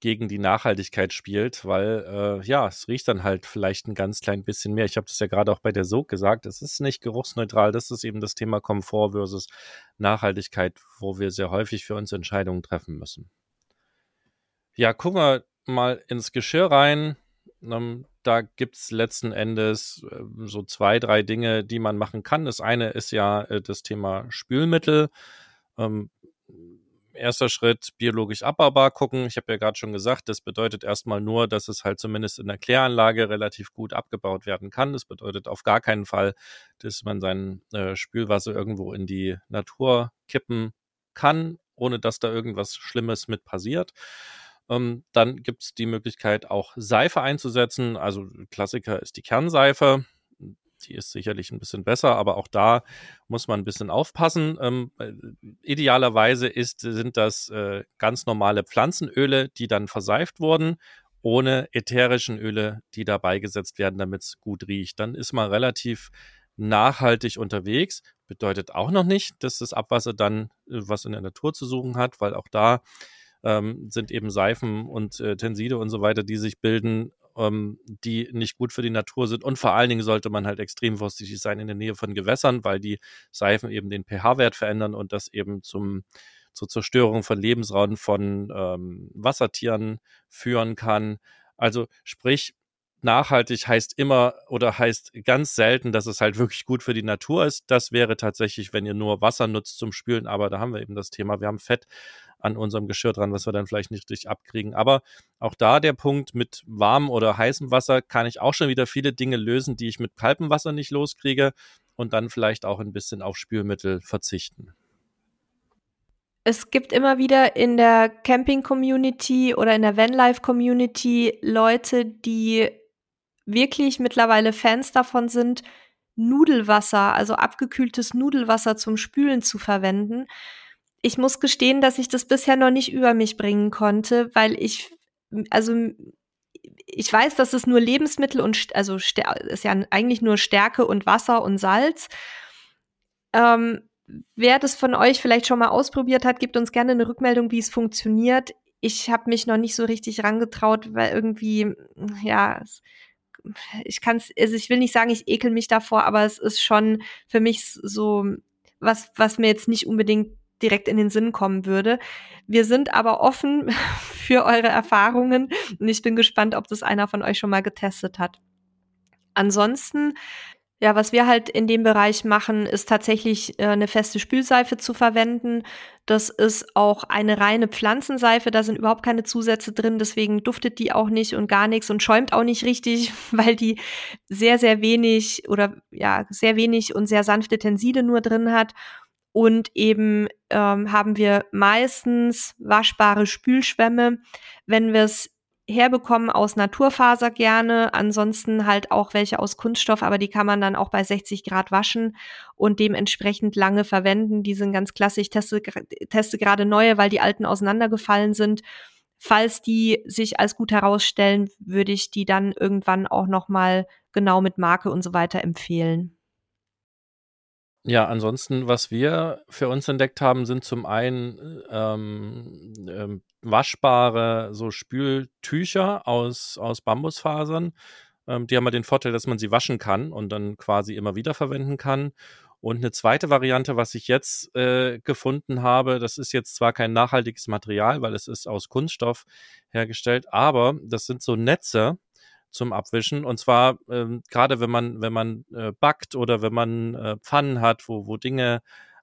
S2: gegen die Nachhaltigkeit spielt, weil äh, ja, es riecht dann halt vielleicht ein ganz klein bisschen mehr. Ich habe das ja gerade auch bei der Sog gesagt, es ist nicht geruchsneutral, das ist eben das Thema Komfort versus Nachhaltigkeit, wo wir sehr häufig für uns Entscheidungen treffen müssen. Ja, gucken wir mal ins Geschirr rein. Da gibt's letzten Endes äh, so zwei, drei Dinge, die man machen kann. Das eine ist ja äh, das Thema Spülmittel. Ähm, erster Schritt biologisch abbaubar gucken. Ich habe ja gerade schon gesagt, das bedeutet erstmal nur, dass es halt zumindest in der Kläranlage relativ gut abgebaut werden kann. Das bedeutet auf gar keinen Fall, dass man sein äh, Spülwasser irgendwo in die Natur kippen kann, ohne dass da irgendwas Schlimmes mit passiert. Ähm, dann gibt es die Möglichkeit, auch Seife einzusetzen. Also Klassiker ist die Kernseife die ist sicherlich ein bisschen besser, aber auch da muss man ein bisschen aufpassen. Ähm, äh, idealerweise ist, sind das äh, ganz normale Pflanzenöle, die dann verseift wurden, ohne ätherischen Öle, die da beigesetzt werden, damit es gut riecht. Dann ist man relativ nachhaltig unterwegs. Bedeutet auch noch nicht, dass das Abwasser dann äh, was in der Natur zu suchen hat, weil auch da ähm, sind eben Seifen und äh, Tenside und so weiter, die sich bilden, ähm, die nicht gut für die Natur sind. Und vor allen Dingen sollte man halt extrem vorsichtig sein in der Nähe von Gewässern, weil die Seifen eben den pH-Wert verändern und das eben zum zur Zerstörung von Lebensraum von ähm, Wassertieren führen kann. Also sprich, nachhaltig heißt immer oder heißt ganz selten, dass es halt wirklich gut für die Natur ist. Das wäre tatsächlich, wenn ihr nur Wasser nutzt zum Spülen, aber da haben wir eben das Thema, wir haben Fett an unserem Geschirr dran, was wir dann vielleicht nicht richtig abkriegen. Aber auch da der Punkt mit warmem oder heißem Wasser kann ich auch schon wieder viele Dinge lösen, die ich mit kaltem Wasser nicht loskriege und dann vielleicht auch ein bisschen auf Spülmittel verzichten.
S1: Es gibt immer wieder in der Camping-Community oder in der Vanlife-Community Leute, die wirklich mittlerweile Fans davon sind, Nudelwasser, also abgekühltes Nudelwasser zum Spülen zu verwenden ich muss gestehen, dass ich das bisher noch nicht über mich bringen konnte, weil ich, also ich weiß, dass es nur Lebensmittel und also ist ja eigentlich nur Stärke und Wasser und Salz. Ähm, wer das von euch vielleicht schon mal ausprobiert hat, gibt uns gerne eine Rückmeldung, wie es funktioniert. Ich habe mich noch nicht so richtig rangetraut, weil irgendwie, ja, ich kann es, also ich will nicht sagen, ich ekel mich davor, aber es ist schon für mich so was, was mir jetzt nicht unbedingt direkt in den Sinn kommen würde. Wir sind aber offen für eure Erfahrungen und ich bin gespannt, ob das einer von euch schon mal getestet hat. Ansonsten Ja, was wir halt in dem Bereich machen, ist tatsächlich äh, eine feste Spülseife zu verwenden. Das ist auch eine reine Pflanzenseife, da sind überhaupt keine Zusätze drin, deswegen duftet die auch nicht und gar nichts und schäumt auch nicht richtig, weil die sehr, sehr wenig oder ja, sehr wenig und sehr sanfte Tenside nur drin hat. Und eben ähm, haben wir meistens waschbare Spülschwämme. Wenn wir es herbekommen aus Naturfaser gerne, ansonsten halt auch welche aus Kunststoff, aber die kann man dann auch bei 60 Grad waschen und dementsprechend lange verwenden. Die sind ganz klassisch. Ich teste, teste gerade neue, weil die alten auseinandergefallen sind. Falls die sich als gut herausstellen, würde ich die dann irgendwann auch noch mal genau mit Marke und so weiter empfehlen.
S2: Ja, ansonsten, was wir für uns entdeckt haben, sind zum einen ähm, ähm, waschbare so Spültücher aus, aus Bambusfasern. Ähm, die haben ja den Vorteil, dass man sie waschen kann und dann quasi immer wieder verwenden kann. Und eine zweite Variante, was ich jetzt äh, gefunden habe, das ist jetzt zwar kein nachhaltiges Material, weil es ist aus Kunststoff hergestellt, aber das sind so Netze, zum Abwischen. Und zwar ähm, gerade wenn man, wenn man äh, backt oder wenn man äh, Pfannen hat, wo, wo Dinge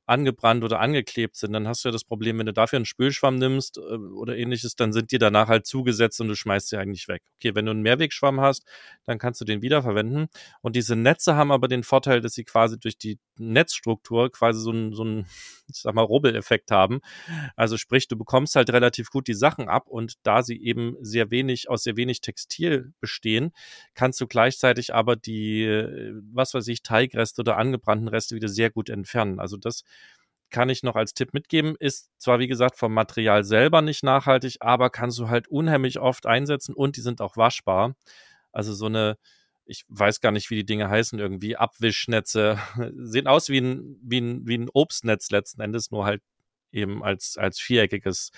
S2: angebrannt oder angeklebt sind, dann hast du ja das Problem, wenn du dafür einen Spülschwamm nimmst äh, oder ähnliches, dann sind die danach halt zugesetzt und du schmeißt sie eigentlich weg. Okay, wenn du einen Mehrwegschwamm hast, dann kannst du den wiederverwenden. Und diese Netze haben aber den Vorteil, dass sie quasi durch die Netzstruktur quasi so einen, so einen ich sag mal, Rubbeleffekt haben. Also sprich, du bekommst halt relativ gut die Sachen ab und da sie eben sehr wenig, aus sehr wenig Textil bestehen, kannst du gleichzeitig aber die, äh, was weiß ich, Teigreste oder angebrannten Reste wieder sehr gut entfernen. Also das kann ich noch als Tipp mitgeben, ist zwar wie gesagt vom Material selber nicht nachhaltig, aber kannst du halt unheimlich oft einsetzen und die sind auch waschbar. Also so eine, ich weiß gar nicht, wie die Dinge heißen, irgendwie Abwischnetze, sehen aus wie ein, wie ein, wie ein Obstnetz letzten Endes, nur halt eben als, als viereckiges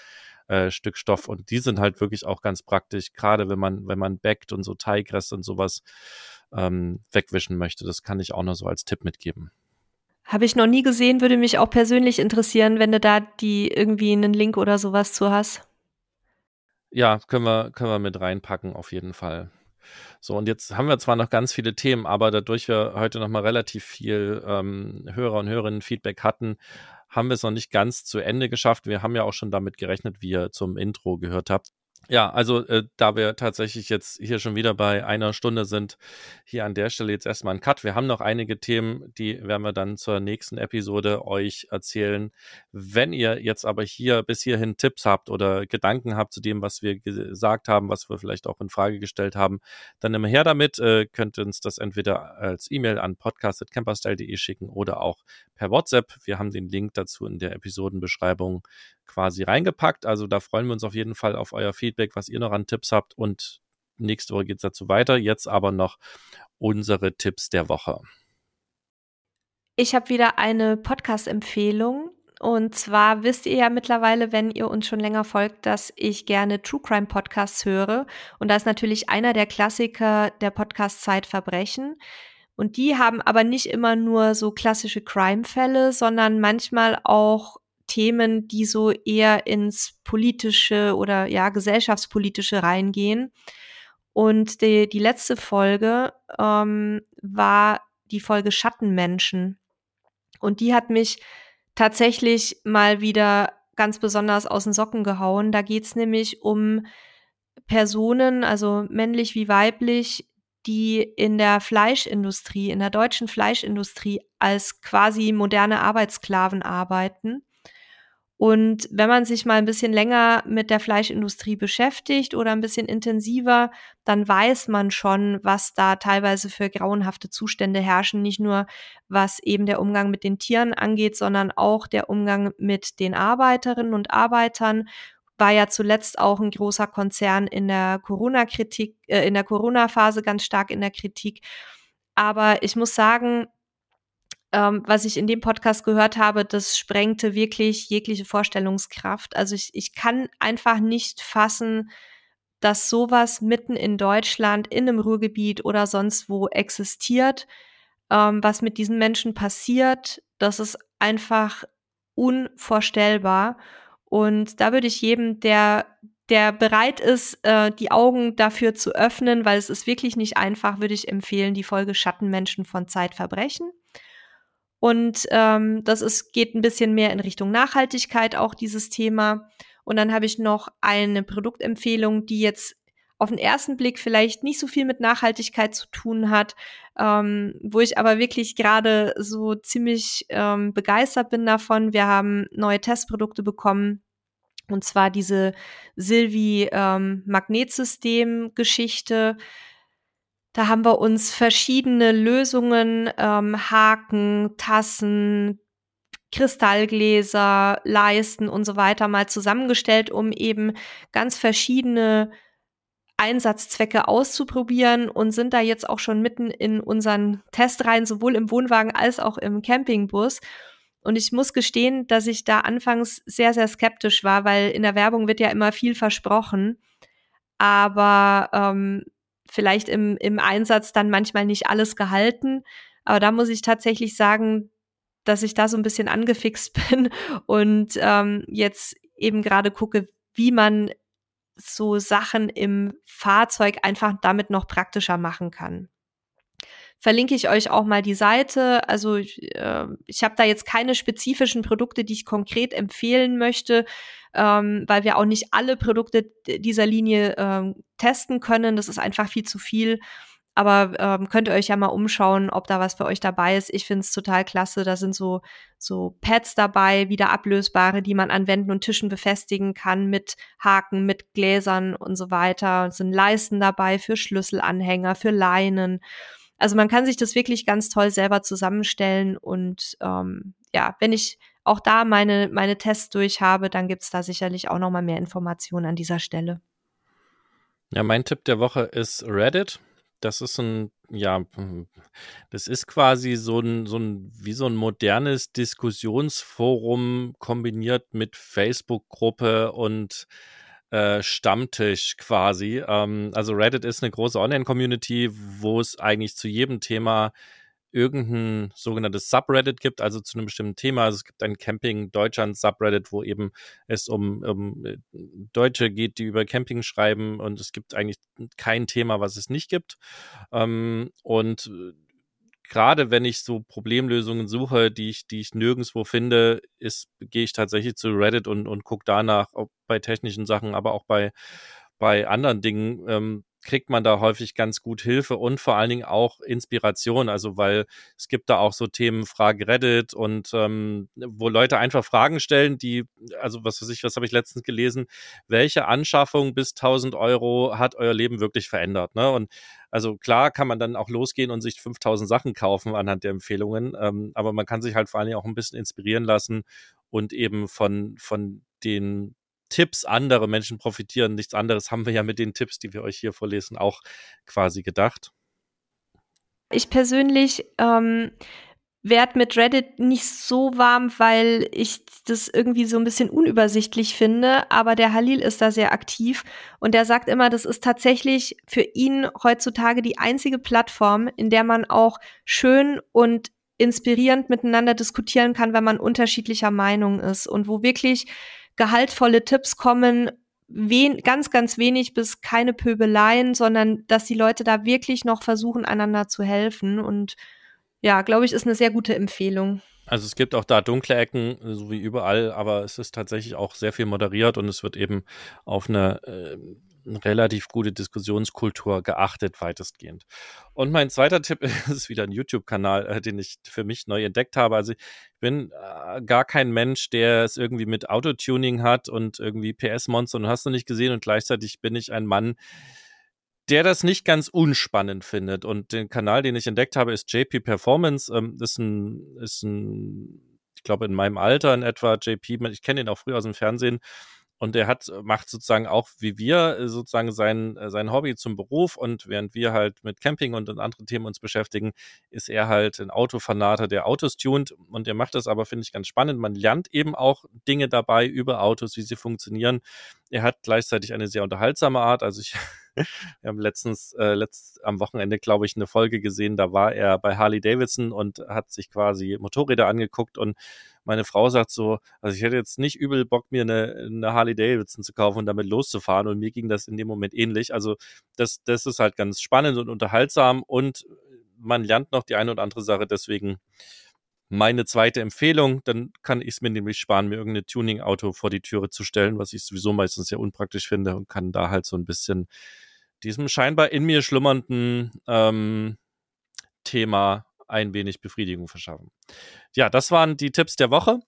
S2: äh, Stück Stoff. Und die sind halt wirklich auch ganz praktisch, gerade wenn man, wenn man backt und so Teigreste und sowas ähm, wegwischen möchte. Das kann ich auch noch so als Tipp mitgeben.
S1: Habe ich noch nie gesehen, würde mich auch persönlich interessieren, wenn du da die irgendwie einen Link oder sowas zu hast.
S2: Ja, können wir, können wir mit reinpacken, auf jeden Fall. So, und jetzt haben wir zwar noch ganz viele Themen, aber dadurch wir heute noch mal relativ viel ähm, Hörer und Hörerinnen Feedback hatten, haben wir es noch nicht ganz zu Ende geschafft. Wir haben ja auch schon damit gerechnet, wie ihr zum Intro gehört habt, ja, also äh, da wir tatsächlich jetzt hier schon wieder bei einer Stunde sind, hier an der Stelle jetzt erstmal ein Cut. Wir haben noch einige Themen, die werden wir dann zur nächsten Episode euch erzählen. Wenn ihr jetzt aber hier bis hierhin Tipps habt oder Gedanken habt zu dem, was wir gesagt haben, was wir vielleicht auch in Frage gestellt haben, dann immer her damit. Äh, könnt uns das entweder als E-Mail an podcast.camperstyle.de schicken oder auch per WhatsApp. Wir haben den Link dazu in der Episodenbeschreibung quasi reingepackt. Also da freuen wir uns auf jeden Fall auf euer Feedback, was ihr noch an Tipps habt. Und nächste Woche geht es dazu weiter. Jetzt aber noch unsere Tipps der Woche.
S1: Ich habe wieder eine Podcast-Empfehlung. Und zwar wisst ihr ja mittlerweile, wenn ihr uns schon länger folgt, dass ich gerne True Crime Podcasts höre. Und da ist natürlich einer der Klassiker der Podcast Zeitverbrechen. Und die haben aber nicht immer nur so klassische Crime-Fälle, sondern manchmal auch Themen, die so eher ins politische oder ja gesellschaftspolitische reingehen. Und die, die letzte Folge ähm, war die Folge Schattenmenschen. Und die hat mich tatsächlich mal wieder ganz besonders aus den Socken gehauen. Da geht's nämlich um Personen, also männlich wie weiblich, die in der Fleischindustrie, in der deutschen Fleischindustrie als quasi moderne Arbeitssklaven arbeiten. Und wenn man sich mal ein bisschen länger mit der Fleischindustrie beschäftigt oder ein bisschen intensiver, dann weiß man schon, was da teilweise für grauenhafte Zustände herrschen. Nicht nur was eben der Umgang mit den Tieren angeht, sondern auch der Umgang mit den Arbeiterinnen und Arbeitern. War ja zuletzt auch ein großer Konzern in der Corona-Kritik, äh, in der Corona-Phase ganz stark in der Kritik. Aber ich muss sagen, ähm, was ich in dem Podcast gehört habe, das sprengte wirklich jegliche Vorstellungskraft. Also ich, ich kann einfach nicht fassen, dass sowas mitten in Deutschland, in einem Ruhrgebiet oder sonst wo existiert. Ähm, was mit diesen Menschen passiert, das ist einfach unvorstellbar. Und da würde ich jedem, der der bereit ist, äh, die Augen dafür zu öffnen, weil es ist wirklich nicht einfach, würde ich empfehlen, die Folge Schattenmenschen von Zeitverbrechen. Und ähm, das ist, geht ein bisschen mehr in Richtung Nachhaltigkeit, auch dieses Thema. Und dann habe ich noch eine Produktempfehlung, die jetzt auf den ersten Blick vielleicht nicht so viel mit Nachhaltigkeit zu tun hat, ähm, wo ich aber wirklich gerade so ziemlich ähm, begeistert bin davon. Wir haben neue Testprodukte bekommen. Und zwar diese Silvi ähm. Da haben wir uns verschiedene Lösungen, ähm, Haken, Tassen, Kristallgläser, Leisten und so weiter mal zusammengestellt, um eben ganz verschiedene Einsatzzwecke auszuprobieren und sind da jetzt auch schon mitten in unseren Testreihen, sowohl im Wohnwagen als auch im Campingbus. Und ich muss gestehen, dass ich da anfangs sehr, sehr skeptisch war, weil in der Werbung wird ja immer viel versprochen, aber ähm, vielleicht im, im Einsatz dann manchmal nicht alles gehalten. Aber da muss ich tatsächlich sagen, dass ich da so ein bisschen angefixt bin und ähm, jetzt eben gerade gucke, wie man so Sachen im Fahrzeug einfach damit noch praktischer machen kann. Verlinke ich euch auch mal die Seite. Also ich, äh, ich habe da jetzt keine spezifischen Produkte, die ich konkret empfehlen möchte, ähm, weil wir auch nicht alle Produkte dieser Linie ähm, testen können. Das ist einfach viel zu viel. Aber ähm, könnt ihr euch ja mal umschauen, ob da was für euch dabei ist. Ich finde es total klasse. Da sind so, so Pads dabei, wieder ablösbare, die man an Wänden und Tischen befestigen kann mit Haken, mit Gläsern und so weiter. Es sind Leisten dabei für Schlüsselanhänger, für Leinen. Also man kann sich das wirklich ganz toll selber zusammenstellen. Und ähm, ja, wenn ich auch da meine, meine Tests durch habe, dann gibt's da sicherlich auch noch mal mehr Informationen an dieser Stelle.
S2: Ja, mein Tipp der Woche ist Reddit das ist ein, ja, das ist quasi so ein, so ein, wie so ein modernes Diskussionsforum kombiniert mit Facebook-Gruppe und äh, Stammtisch quasi. Ähm, also Reddit ist eine große Online-Community, wo es eigentlich zu jedem Thema irgendein sogenanntes Subreddit gibt, also zu einem bestimmten Thema. Also es gibt ein Camping Deutschland Subreddit, wo eben es um, um äh, Deutsche geht, die über Camping schreiben und es gibt eigentlich kein Thema, was es nicht gibt. Ähm, und gerade wenn ich so Problemlösungen suche, die ich, die ich nirgendwo finde, ist, gehe ich tatsächlich zu Reddit und, und gucke danach, ob bei technischen Sachen, aber auch bei, bei anderen Dingen, ähm, kriegt man da häufig ganz gut Hilfe und vor allen Dingen auch Inspiration. Also weil es gibt da auch so Themen Frage Reddit und ähm, wo Leute einfach Fragen stellen, die, also was weiß ich, was habe ich letztens gelesen, welche Anschaffung bis 1000 Euro hat euer Leben wirklich verändert? Ne? Und also klar kann man dann auch losgehen und sich 5000 Sachen kaufen anhand der Empfehlungen, ähm, aber man kann sich halt vor allen Dingen auch ein bisschen inspirieren lassen und eben von, von den Tipps andere Menschen profitieren. Nichts anderes haben wir ja mit den Tipps, die wir euch hier vorlesen, auch quasi gedacht.
S1: Ich persönlich ähm, werde mit Reddit nicht so warm, weil ich das irgendwie so ein bisschen unübersichtlich finde. Aber der Halil ist da sehr aktiv und der sagt immer, das ist tatsächlich für ihn heutzutage die einzige Plattform, in der man auch schön und inspirierend miteinander diskutieren kann, wenn man unterschiedlicher Meinung ist und wo wirklich gehaltvolle Tipps kommen, wen, ganz, ganz wenig bis keine Pöbeleien, sondern dass die Leute da wirklich noch versuchen, einander zu helfen. Und ja, glaube ich, ist eine sehr gute Empfehlung.
S2: Also es gibt auch da dunkle Ecken, so wie überall, aber es ist tatsächlich auch sehr viel moderiert und es wird eben auf eine äh, relativ gute Diskussionskultur geachtet, weitestgehend. Und mein zweiter Tipp ist wieder ein YouTube-Kanal, äh, den ich für mich neu entdeckt habe. Also ich bin äh, gar kein Mensch, der es irgendwie mit Autotuning hat und irgendwie PS-Monster und hast du nicht gesehen und gleichzeitig bin ich ein Mann, der das nicht ganz unspannend findet. Und den Kanal, den ich entdeckt habe, ist JP Performance. Ähm, ist ein, ist ein, ich glaube, in meinem Alter in etwa JP, ich kenne ihn auch früher aus dem Fernsehen und er hat, macht sozusagen auch wie wir äh, sozusagen sein, äh, sein Hobby zum Beruf. Und während wir halt mit Camping und anderen Themen uns beschäftigen, ist er halt ein Autofanater, der Autos tunt. Und er macht das aber, finde ich, ganz spannend. Man lernt eben auch Dinge dabei über Autos, wie sie funktionieren. Er hat gleichzeitig eine sehr unterhaltsame Art. Also ich, wir haben letztens, äh, letzt, am Wochenende, glaube ich, eine Folge gesehen, da war er bei Harley Davidson und hat sich quasi Motorräder angeguckt und meine Frau sagt so, also ich hätte jetzt nicht übel Bock, mir eine, eine Harley Davidson zu kaufen und damit loszufahren. Und mir ging das in dem Moment ähnlich. Also das, das ist halt ganz spannend und unterhaltsam und man lernt noch die eine oder andere Sache. Deswegen meine zweite Empfehlung. Dann kann ich es mir nämlich sparen, mir irgendein Tuning-Auto vor die Türe zu stellen, was ich sowieso meistens sehr unpraktisch finde und kann da halt so ein bisschen diesem scheinbar in mir schlummernden ähm, Thema ein wenig Befriedigung verschaffen. Ja, das waren die Tipps der Woche.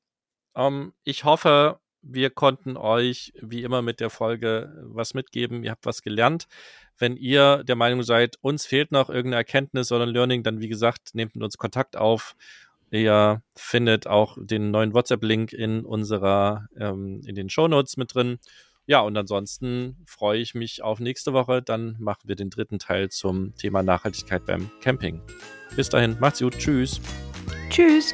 S2: Ähm, ich hoffe, wir konnten euch wie immer mit der Folge was mitgeben. Ihr habt was gelernt. Wenn ihr der Meinung seid, uns fehlt noch irgendeine Erkenntnis oder ein Learning, dann wie gesagt, nehmt mit uns Kontakt auf. Ihr findet auch den neuen WhatsApp-Link in unserer, ähm, in den Shownotes mit drin. Ja, und ansonsten freue ich mich auf nächste Woche. Dann machen wir den dritten Teil zum Thema Nachhaltigkeit beim Camping. Bis dahin, macht's gut. Tschüss.
S1: Tschüss.